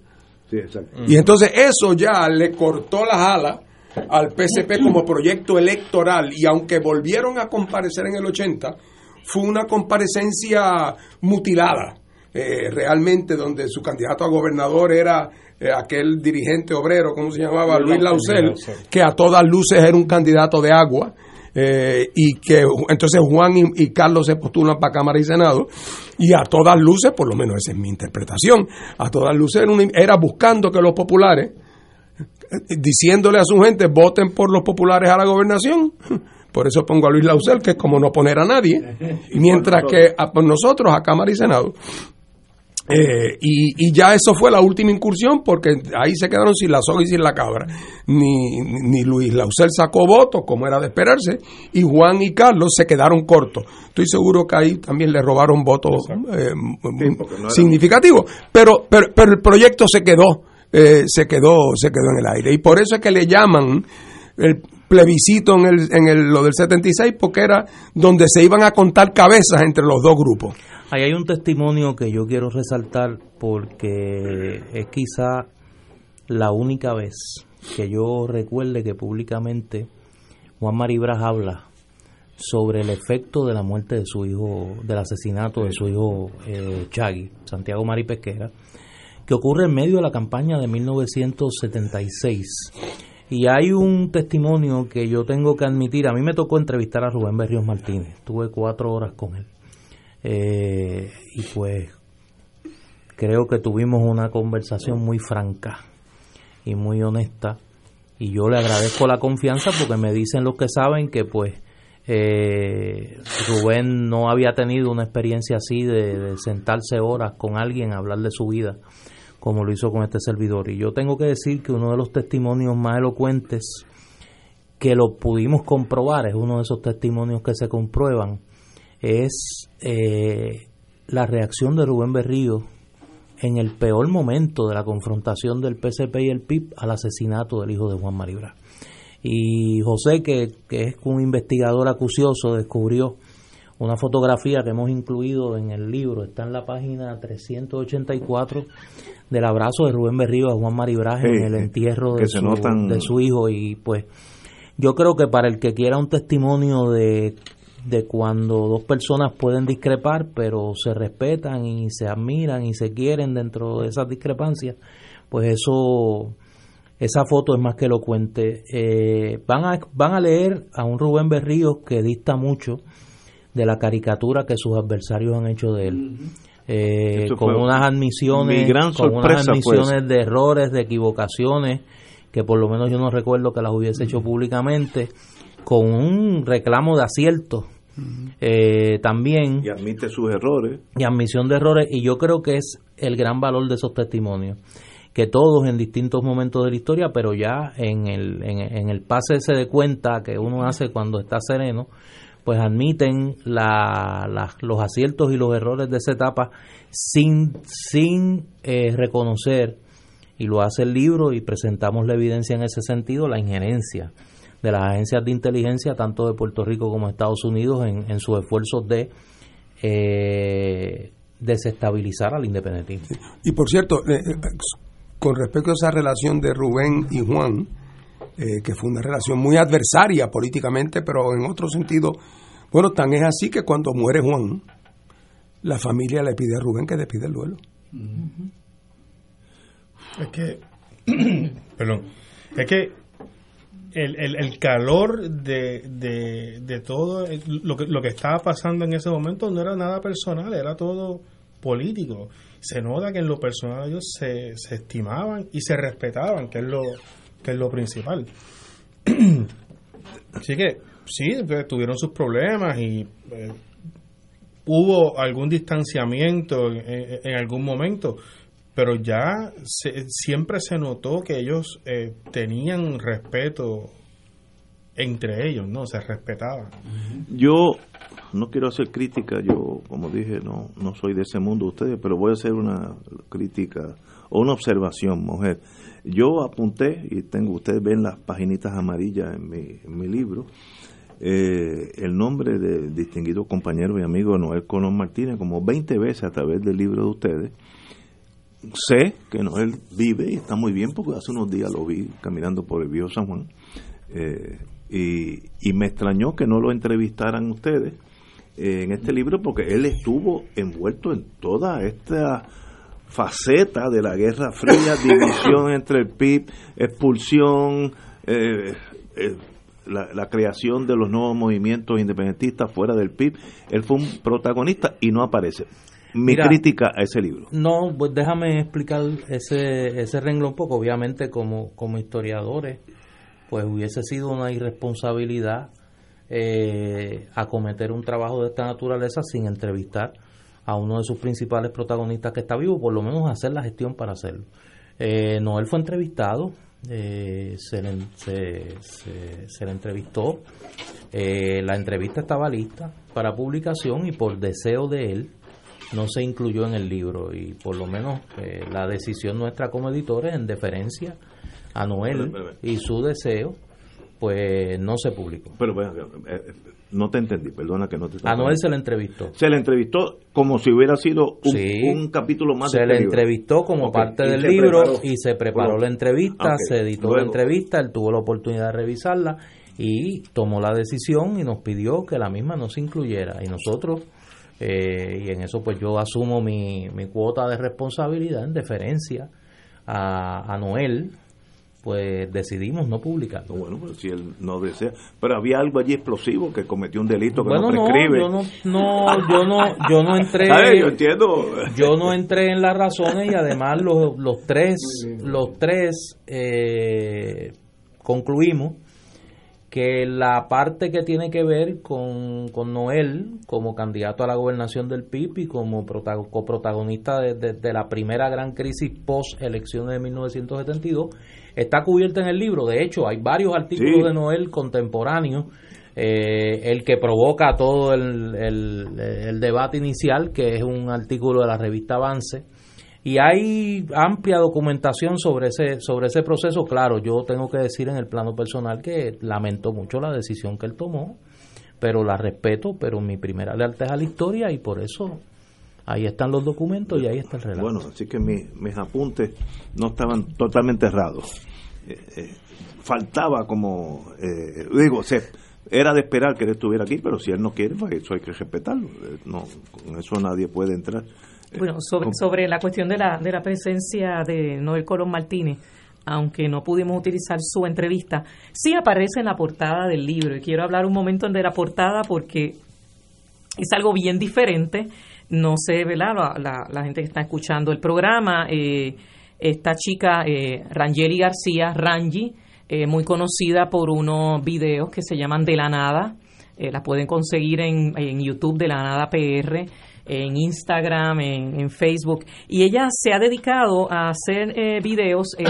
Y entonces eso ya le cortó las alas al PCP como proyecto electoral y aunque volvieron a comparecer en el 80, fue una comparecencia mutilada. Eh, realmente donde su candidato a gobernador era eh, aquel dirigente obrero, ¿cómo se llamaba? Luis Lausel, que a todas luces era un candidato de agua eh, y que entonces Juan y, Carlos se postulan para Cámara y Senado y a todas luces, por lo menos esa es mi interpretación, a todas luces era, buscando que los populares, eh, diciéndole a su gente, voten por los populares a la gobernación. Por eso pongo a Luis Lausel, que es como no poner a nadie, mientras que a, nosotros, a Cámara y Senado, eh, y, ya eso fue la última incursión porque ahí se quedaron sin la soga y sin la cabra. Ni, ni Luis Lausel sacó votos, como era de esperarse, y Juan y Carlos se quedaron cortos. Estoy seguro que ahí también le robaron votos eh, significativos. Pero, pero, pero el proyecto se quedó, eh, se quedó, se quedó en el aire. Y por eso es que le llaman el plebiscito en, el, en el, lo del 76, porque era donde se iban a contar cabezas entre los dos grupos. Ahí hay un testimonio que yo quiero resaltar porque es quizá la única vez que yo recuerde que públicamente Juan Maribras habla sobre el efecto de la muerte de su hijo, del asesinato de su hijo eh, Chagui, Santiago Mari Pesquera, que ocurre en medio de la campaña de 1976. Y hay un testimonio que yo tengo que admitir, a mí me tocó entrevistar a Rubén Berrios Martínez, tuve cuatro horas con él. Eh, y pues creo que tuvimos una conversación muy franca y muy honesta. Y yo le agradezco la confianza porque me dicen los que saben que pues eh, Rubén no había tenido una experiencia así de, de, sentarse horas con alguien a hablar de su vida como lo hizo con este servidor. Y yo tengo que decir que uno de los testimonios más elocuentes que lo pudimos comprobar es uno de esos testimonios que se comprueban es eh, la reacción de Rubén Berrío en el peor momento de la confrontación del PCP y el PIB al asesinato del hijo de Juan Maribra. Y José, que, que es un investigador acucioso, descubrió una fotografía que hemos incluido en el libro, está en la página 384 del abrazo de Rubén Berrío a Juan Maribraje sí, en el entierro de su, notan... de su hijo y pues yo creo que para el que quiera un testimonio de de cuando dos personas pueden discrepar, pero se respetan y se admiran y se quieren dentro de esas discrepancias, pues eso, esa foto es más que elocuente. Eh, van, a, van a leer a un Rubén Berríos que dista mucho de la caricatura que sus adversarios han hecho de él. Eh, con unas admisiones, con unas admisiones de errores, de equivocaciones, que por lo menos yo no recuerdo que las hubiese hecho públicamente, con un reclamo de eh, también. Y admite sus errores. Y admisión de errores. Y yo creo que es el gran valor de esos testimonios. Que todos en distintos momentos de la historia, pero ya en el, en, en el pase ese de cuenta que uno hace cuando está sereno, pues admiten la, la, los aciertos y los errores de esa etapa sin, sin eh, reconocer, y lo hace el libro y presentamos la evidencia en ese sentido, la injerencia de las agencias de inteligencia, tanto de Puerto Rico como de Estados Unidos, en, en sus esfuerzos de eh, desestabilizar al independentismo. Y por cierto, eh, con respecto a esa relación de Rubén y Juan, eh, que fue una relación muy adversaria políticamente, pero en otro sentido, bueno, tan es así que cuando muere Juan, la familia le pide a Rubén que despide el duelo. Es que, perdón, es que el, el, el calor de, de, de, todo lo que, lo que estaba pasando en ese momento no era nada personal, era todo político. Se nota que en lo personal ellos se, se estimaban y se respetaban, que es lo, que es lo principal. Así que sí, tuvieron sus problemas y eh, hubo algún distanciamiento en, en, algún momento, pero ya se, siempre se notó que ellos eh, tenían respeto entre ellos, ¿no? Se respetaban. Yo no quiero hacer crítica, yo como dije, no, no soy de ese mundo ustedes, pero voy a hacer una crítica o una observación, mujer. Yo apunté, y tengo, ustedes ven las paginitas amarillas en mi, en mi libro, eh, el nombre del distinguido compañero y amigo Noel Colón Martínez como 20 veces a través del libro de ustedes, sé que Noel vive y está muy bien porque hace unos días lo vi caminando por el viejo San Juan eh, y, y, me extrañó que no lo entrevistaran ustedes eh, en este libro porque él estuvo envuelto en toda esta faceta de la Guerra Fría, división entre el PIB, expulsión, eh, la, la, creación de los nuevos movimientos independentistas fuera del PIB. Él fue un protagonista y no aparece mi Mira, crítica a ese libro. No, pues déjame explicar ese, ese renglón un poco. Obviamente, como, como historiadores, pues hubiese sido una irresponsabilidad eh, acometer un trabajo de esta naturaleza sin entrevistar a uno de sus principales protagonistas que está vivo, por lo menos hacer la gestión para hacerlo. Eh, Noel fue entrevistado, eh, se, le, se, se, se, le, entrevistó, eh, la entrevista estaba lista para publicación y por deseo de él, no se incluyó en el libro y por lo menos eh, la decisión nuestra como editores en deferencia a Noel y su deseo pues no se publicó. Pero bueno, eh, no te entendí, perdona que no te A Noel se le entrevistó. Se le entrevistó como si hubiera sido un, sí, un capítulo más se de le este entrevistó libro. como okay. parte del libro preparó. y se preparó bueno. la entrevista, okay. se editó Luego. la entrevista, él tuvo la oportunidad de revisarla y tomó la decisión y nos pidió que la misma no se incluyera y nosotros eh, y en eso pues yo asumo mi, mi, cuota de responsabilidad en deferencia a, a Noel pues decidimos no publicarlo. Bueno, pues si él no desea. Pero había algo allí explosivo que cometió un delito que bueno, no prescribe. yo no, no, yo no, yo no entré. A ver, yo entiendo. Yo no entré en las razones y además los, los tres, los tres eh, concluimos que la parte que tiene que ver con, con Noel como candidato a la gobernación del PIB y como protago- coprotagonista de, de- de la primera gran crisis post elecciones de 1972 está cubierta en el libro. De hecho, hay varios artículos Sí. de Noel contemporáneos. eh, el que provoca todo el, el- el debate inicial, que es un artículo de la revista Avance, y hay amplia documentación sobre ese sobre ese proceso. Claro, yo tengo que decir en el plano personal que lamento mucho la decisión que él tomó, pero la respeto, pero mi primera lealtad es a la historia y por eso ahí están los documentos y ahí está el relato. Bueno, así que mi- mis apuntes no estaban totalmente errados. Eh, eh, faltaba como, eh, digo, se, era de esperar que él estuviera aquí, pero si él no quiere, pues eso hay que respetarlo. Eh, no, con eso nadie puede entrar. Bueno, sobre, sobre la cuestión de la, de la presencia de Noel Colón Martínez, aunque no pudimos utilizar su entrevista, sí aparece en la portada del libro. Y quiero hablar un momento de la portada porque es algo bien diferente. No sé, ¿verdad? La, la- la gente que está escuchando el programa, eh, esta chica, eh, Rangeli García, Rangi, eh, muy conocida por unos videos que se llaman De la Nada. Eh, la pueden conseguir en, en YouTube de la Nada PR, en Instagram, en, Facebook. Y ella se ha dedicado a hacer eh, videos eh,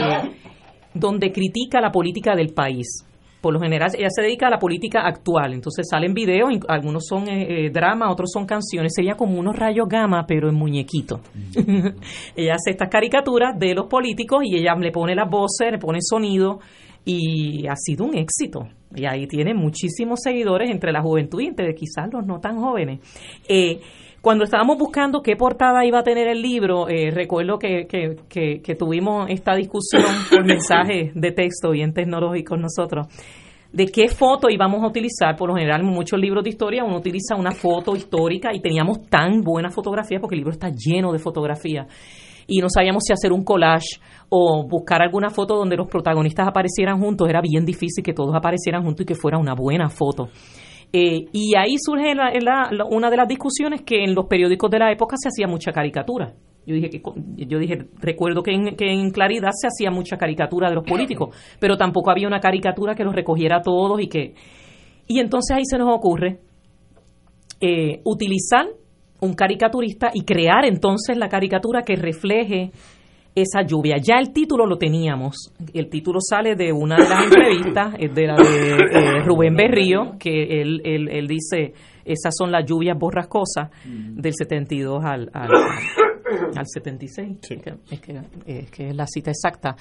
donde critica la política del país. Por lo general, ella se dedica a la política actual. Entonces salen videos, algunos son eh, eh, drama, otros son canciones. Sería como unos rayos gamma, pero en muñequito. ella hace estas caricaturas de los políticos y ella le pone las voces, le pone sonido y ha sido un éxito. Y ahí tiene muchísimos seguidores entre la juventud y entre quizás los no tan jóvenes. Eh, cuando estábamos buscando qué portada iba a tener el libro, eh, recuerdo que, que, que- que tuvimos esta discusión por mensajes de texto bien tecnológicos nosotros, de qué foto íbamos a utilizar. Por lo general, en muchos libros de historia uno utiliza una foto histórica y teníamos tan buena fotografía porque el libro está lleno de fotografía y no sabíamos si hacer un collage o buscar alguna foto donde los protagonistas aparecieran juntos. Era bien difícil que todos aparecieran juntos y que fuera una buena foto. Eh, y ahí surge la- la- la- una de las discusiones que en los periódicos de la época se hacía mucha caricatura. Yo dije que yo dije recuerdo que en, que en Claridad se hacía mucha caricatura de los políticos, pero tampoco había una caricatura que los recogiera a todos y que y entonces ahí se nos ocurre eh, utilizar un caricaturista y crear entonces la caricatura que refleje esa lluvia. Ya el título lo teníamos. El título sale de una de las entrevistas, es de la de eh, Rubén Berrío, que él, él, él dice, esas son las lluvias borrascosas del 72 al, al, al 76. Es, que, es, que, es que es la cita exacta.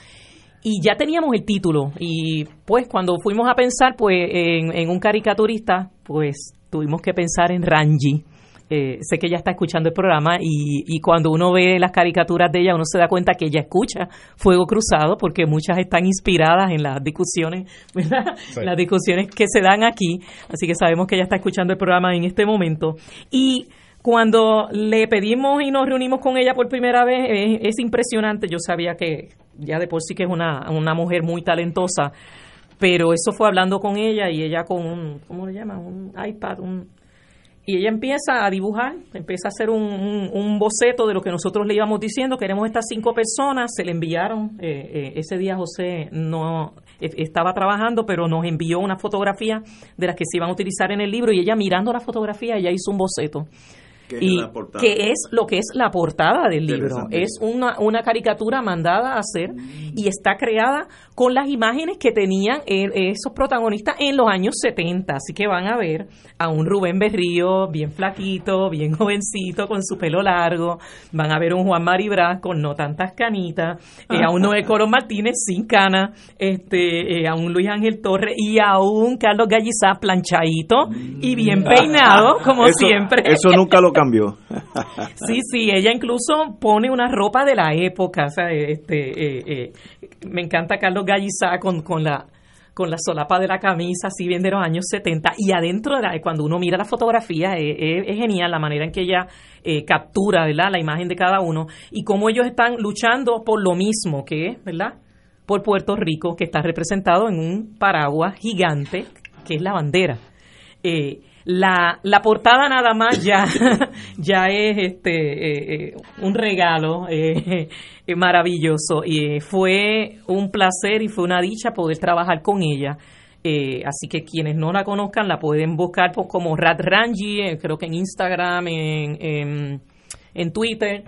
Y ya teníamos el título y pues cuando fuimos a pensar pues en, en un caricaturista, pues tuvimos que pensar en Ranji. Eh, sé que ella está escuchando el programa y, y cuando uno ve las caricaturas de ella uno se da cuenta que ella escucha Fuego Cruzado porque muchas están inspiradas en las discusiones, ¿verdad? Sí. Las discusiones que se dan aquí, así que sabemos que ella está escuchando el programa en este momento. Y cuando le pedimos y nos reunimos con ella por primera vez, es, es impresionante. Yo sabía que ya de por sí que es una, una mujer muy talentosa, pero eso fue hablando con ella y ella con un, ¿cómo le llaman? Un iPad, un, y ella empieza a dibujar, empieza a hacer un, un- un boceto de lo que nosotros le íbamos diciendo. Queremos estas cinco personas, se le enviaron. eh, eh, ese día José no eh, estaba trabajando, pero nos envió una fotografía de las que se iban a utilizar en el libro y ella mirando la fotografía, ella hizo un boceto. ¿Qué es y la portada? que es lo que es la portada del libro. Es una, una caricatura mandada a hacer y está creada con las imágenes que tenían eh, esos protagonistas en los años 70. Así que van a ver a un Rubén Berrío bien flaquito, bien jovencito, con su pelo largo. Van a ver un Juan Maribraz con no tantas canitas, eh, a un Noé Coro Martínez sin cana, este, eh, a un Luis Ángel Torres y a un Carlos Gallizá planchadito y bien peinado, como Eso- siempre. Eso nunca lo cambió. Sí, sí, ella incluso pone una ropa de la época, o sea, este, eh, eh, me encanta Carlos Gallizá con, con la con la solapa de la camisa, así bien de los años 70, y adentro, de la- cuando uno mira la fotografía, eh, es genial la manera en que ella captura, ¿verdad?, la imagen de cada uno, y cómo ellos están luchando por lo mismo, que es, ¿verdad?, por Puerto Rico, que está representado en un paraguas gigante, que es la bandera. La, la portada nada más ya, ya es este eh, eh, un regalo eh, maravilloso y fue un placer y fue una dicha poder trabajar con ella. así que quienes no la conozcan la pueden buscar pues, como Rat Rangi, creo que en Instagram, en, en, en Twitter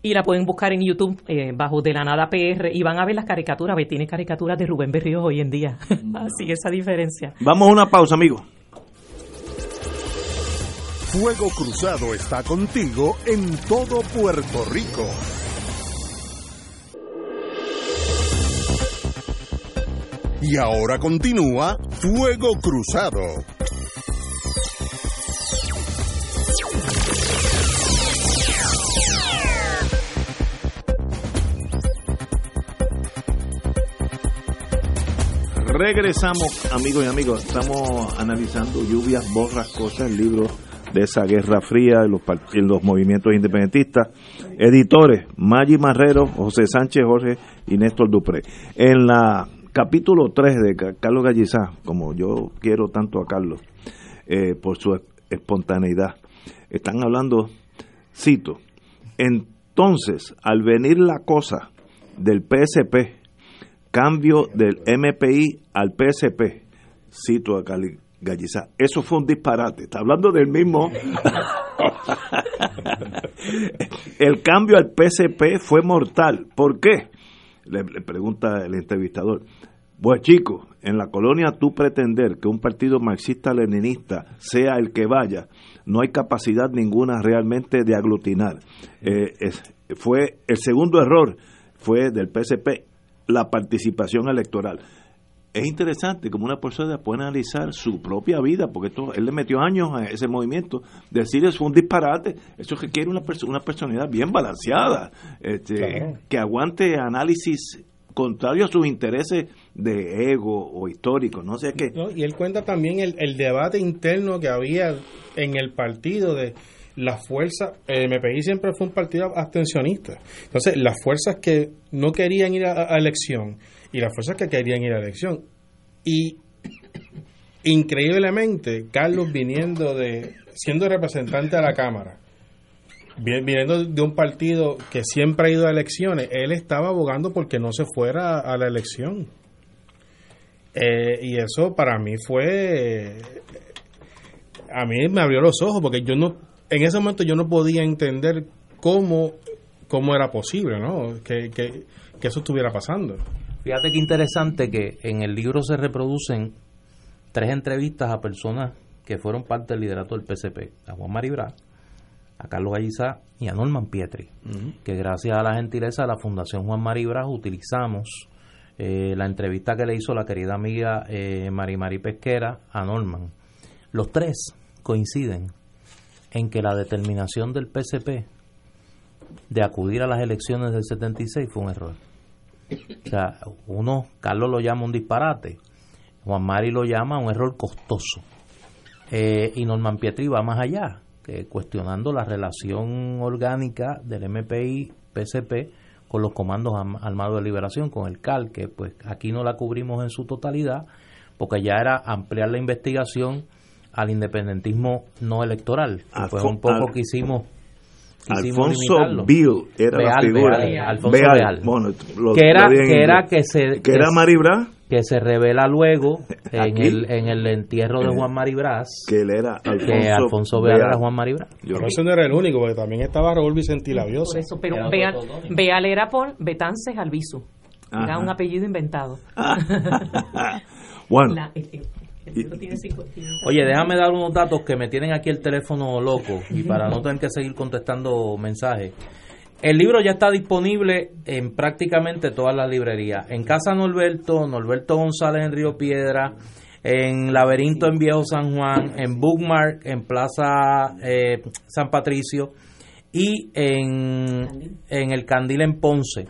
y la pueden buscar en YouTube bajo De la Nada PR y van a ver las caricaturas. Tiene caricaturas de Rubén Berrío hoy en día. Así esa diferencia. Vamos a una pausa, amigos. Fuego Cruzado está contigo en todo Puerto Rico. Y ahora continúa Fuego Cruzado. Regresamos, amigos y amigos. Estamos analizando lluvias borrascosas, el libro de esa guerra fría en los, movimientos independentistas. Editores, Maggi Marrero, José Sánchez Jorge y Néstor Dupré. En la capítulo 3 de Carlos Gallizá, como yo quiero tanto a Carlos, eh, por su espontaneidad, están hablando, cito, entonces, al venir la cosa del PSP, cambio del MPI al PSP, cito a Cali, Galliza. Eso fue un disparate. Está hablando del mismo. el cambio al PSP fue mortal. ¿Por qué? Le, pregunta el entrevistador. Pues chico, en la colonia tú pretender que un partido marxista-leninista sea el que vaya, no hay capacidad ninguna realmente de aglutinar. Eh, fue el segundo error fue del PSP la participación electoral es interesante como una persona puede analizar su propia vida, porque esto, él le metió años a ese movimiento, decir eso fue un disparate, eso requiere una, una personalidad bien balanceada, este, que aguante análisis contrario a sus intereses de ego o histórico, no sé qué. y él cuenta también el, el, debate interno que había en el partido de la fuerza, el MPI siempre fue un partido abstencionista, entonces las fuerzas que no querían ir a elección, y las fuerzas que querían ir a la elección. Y increíblemente, Carlos viniendo de, siendo representante de la Cámara, viniendo de un partido que siempre ha ido a elecciones, él estaba abogando porque no se fuera a la elección. Eh, y eso para mí fue, a mí me abrió los ojos porque yo no, en ese momento yo no podía entender cómo, cómo era posible, ¿no? Que, que eso estuviera pasando. Fíjate qué interesante que en el libro se reproducen tres entrevistas a personas que fueron parte del liderato del PCP, a Juan Maribra, a Carlos Gallizá y a Norman Pietri, que gracias a la gentileza de la Fundación Juan Maribra utilizamos eh, la entrevista que le hizo la querida amiga eh, Mari Mari Pesquera a Norman. Los tres coinciden en que la determinación del PCP de acudir a las elecciones del 76 fue un error. O sea, uno, Carlos lo llama un disparate, Juan Mari lo llama un error costoso. Eh, y Norman Pietri va más allá, que cuestionando la relación orgánica del MPI-PCP con los comandos armados de liberación, con el CAL, que pues aquí no la cubrimos en su totalidad, porque ya era ampliar la investigación al independentismo no electoral, que fue un poco que hicimos Alfonso Bill era la figura. que era que era que se que, era Maribra que se revela luego en el en el entierro de Juan Maribras que él era Alfonso, que Alfonso Beal, era Juan Maribras. Yo pero ese no era el único porque también estaba Raúl Vicente Labiosa. eso, pero Beal, Beal, era por Betances Albizu. Era un apellido inventado. bueno. Oye, déjame dar unos datos que me tienen aquí el teléfono loco y para no tener que seguir contestando mensajes. El libro ya está disponible en prácticamente todas las librerías. En Casa Norberto, Norberto González en Río Piedra, en Laberinto en Viejo San Juan, en Bookmark en Plaza eh, San Patricio y en, en el Candil en Ponce.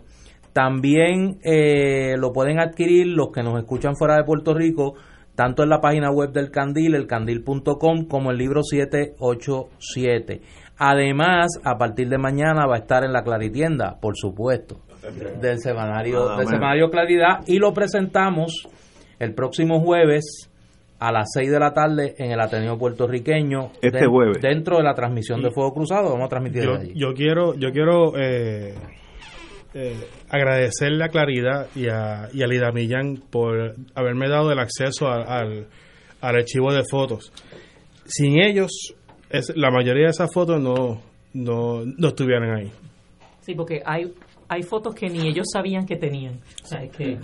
También eh, lo pueden adquirir los que nos escuchan fuera de Puerto Rico tanto en la página web del Candil, elcandil.com, como el libro 787. Además, a partir de mañana va a estar en la Claritienda, por supuesto. del semanario, Nada del semanario Claridad y lo presentamos el próximo jueves a las 6 de la tarde en el Ateneo puertorriqueño. Este jueves. Dentro de la transmisión de Fuego Cruzado, vamos a transmitir yo, allí. yo quiero yo quiero eh, eh, agradecerle a Claridad y a, y a Lida Millán por haberme dado el acceso a- al, al archivo de fotos. Sin ellos, es, la mayoría de esas fotos no, no, no estuvieran ahí. Sí, porque hay hay fotos que ni ellos sabían que tenían. O sea, es que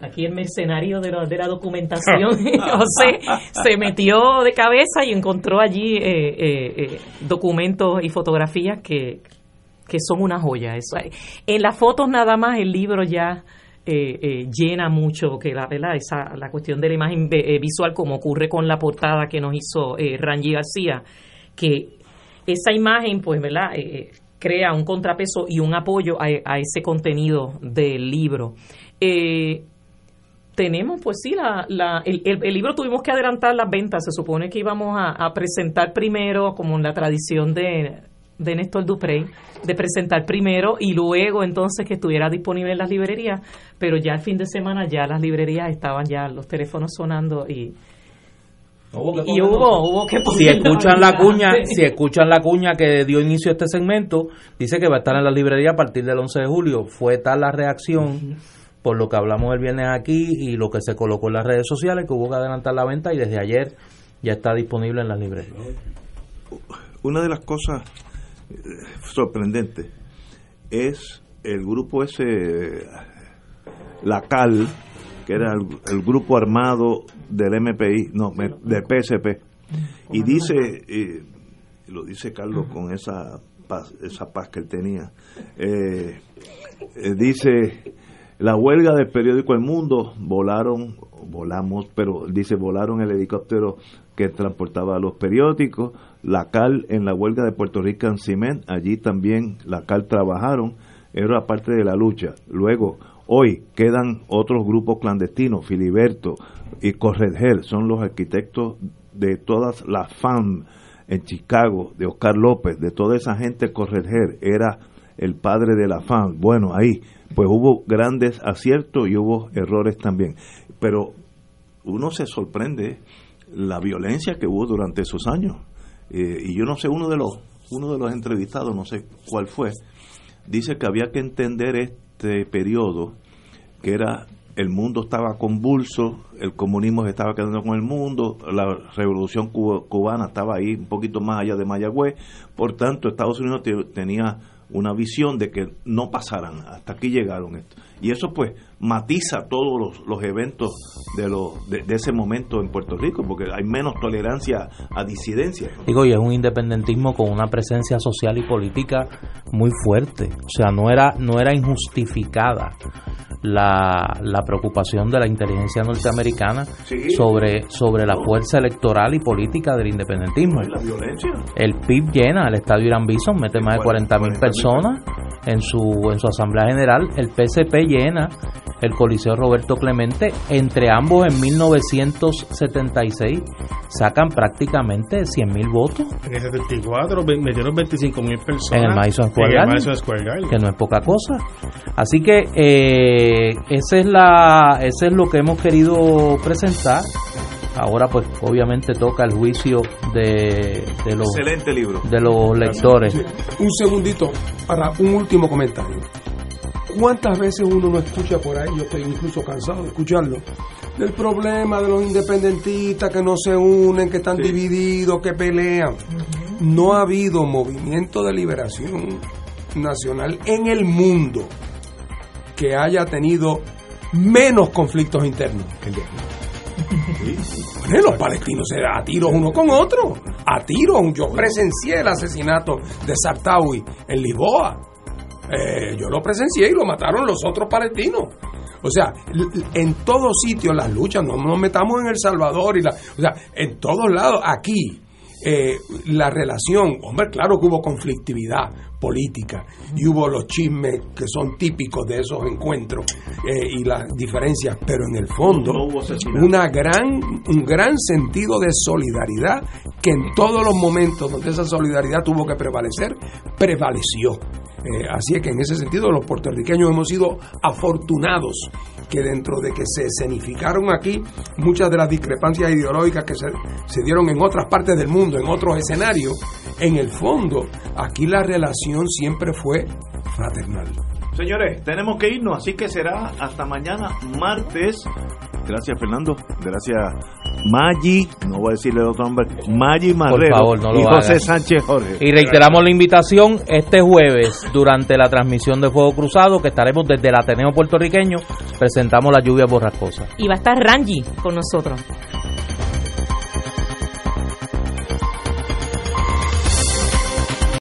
aquí el mercenario de la, de la documentación, José, se metió de cabeza y encontró allí eh, eh, eh, documentos y fotografías que, que son una joya. Eso, en las fotos nada más el libro ya eh, eh, llena mucho que la verdad esa la cuestión de la imagen eh, visual como ocurre con la portada que nos hizo Rangi García que esa imagen pues verdad crea un contrapeso y un apoyo a, a ese contenido del libro tenemos, pues sí, la, la, el, el- libro tuvimos que adelantar las ventas. Se supone que íbamos a presentar primero, como en la tradición de, de Néstor Duprey, de presentar primero y luego entonces que estuviera disponible en las librerías. Pero ya el fin de semana ya las librerías estaban ya los teléfonos sonando y, y hubo, hubo que si escuchan la cuña, si escuchan la cuña que dio inicio a este segmento, dice que va a estar en la librería a partir del 11 de julio. Fue tal la reacción por lo que hablamos el viernes aquí y lo que se colocó en las redes sociales que hubo que adelantar la venta y desde ayer ya está disponible en las librerías. Una de las cosas sorprendentes es el grupo ese, la CAL, que era el, el grupo armado del MPI, no, del PSP. Y dice, eh, lo dice Carlos con esa paz, esa paz que él tenía, eh, eh, dice, la huelga del periódico El Mundo, volaron, volamos, pero dice, volaron el helicóptero que transportaba los periódicos, la CAL en la huelga de Puerto Rican Cement, allí también la CAL trabajaron, era parte de la lucha. Luego, hoy quedan otros grupos clandestinos, Filiberto y Corregel, son los arquitectos de todas las FAM en Chicago, de Oscar López, de toda esa gente, Corregel era el padre de la FAM. Bueno, ahí, pues hubo grandes aciertos y hubo errores también. Pero uno se sorprende la violencia que hubo durante esos años. Eh, y yo no sé, uno de los uno de los entrevistados, no sé cuál fue, dice que había que entender este periodo, que era el mundo estaba convulso, el comunismo se estaba quedando con el mundo, la revolución cuba- cubana estaba ahí un poquito más allá de Mayagüez, por tanto Estados Unidos te- tenía una visión de que no pasaran, hasta aquí llegaron. Y eso pues matiza todos los, los eventos de, los, de, de ese momento en Puerto Rico, porque hay menos tolerancia a disidencia. Digo, y es un independentismo con una presencia social y política muy fuerte. O sea, no era, no era injustificada la, la preocupación de la inteligencia norteamericana Sí. sobre, sobre la fuerza electoral y política del independentismo. Y la violencia. El PIB llena el estadio Irán Bison, mete más de 40 mil personas en su, en su asamblea general. El PCP llena el Coliseo Roberto Clemente. Entre ambos en 1976 sacan prácticamente 100 mil votos, En el 74 ve- metieron 25 mil personas. En el Madison Square en el Garden. Madison Square Garden. que no es poca cosa. Así que eh, ese es la, ese es lo que hemos querido presentar. Ahora pues obviamente toca el juicio de, de los Excelente libro. de los lectores. Un segundito para un último comentario. ¿Cuántas veces uno no escucha por ahí, yo estoy incluso cansado de escucharlo, del problema de los independentistas que no se unen, que están divididos, que pelean? No ha habido movimiento de liberación nacional en el mundo que haya tenido menos conflictos internos que el de aquí. Bueno, los palestinos se dan a tiros uno con otro, a tiros. Yo presencié el asesinato de Sartawi en Lisboa. Eh, yo lo presencié y lo mataron los otros palestinos. O sea, en todos sitios las luchas, no nos metamos en El Salvador y la, o sea, en todos lados, aquí, eh, la relación, hombre, claro que hubo conflictividad política y hubo los chismes que son típicos de esos encuentros eh, y las diferencias, pero en el fondo No hubo asesinato. una gran, un gran sentido de solidaridad que en todos los momentos donde esa solidaridad tuvo que prevalecer, prevaleció. Eh, así es que en ese sentido los puertorriqueños hemos sido afortunados que dentro de que se escenificaron aquí muchas de las discrepancias ideológicas que se, se dieron en otras partes del mundo, en otros escenarios, en el fondo aquí la relación siempre fue fraternal. Señores, tenemos que irnos, así que será hasta mañana martes. Gracias Fernando, gracias Maggi, no voy a decirle otro nombre, Maggi Marrero favor, no lo y José hagas. Sánchez Jorge. Y reiteramos la invitación este jueves durante la transmisión de Fuego Cruzado que estaremos desde el Ateneo puertorriqueño presentamos la lluvia borrascosa. Y va a estar Rangi con nosotros.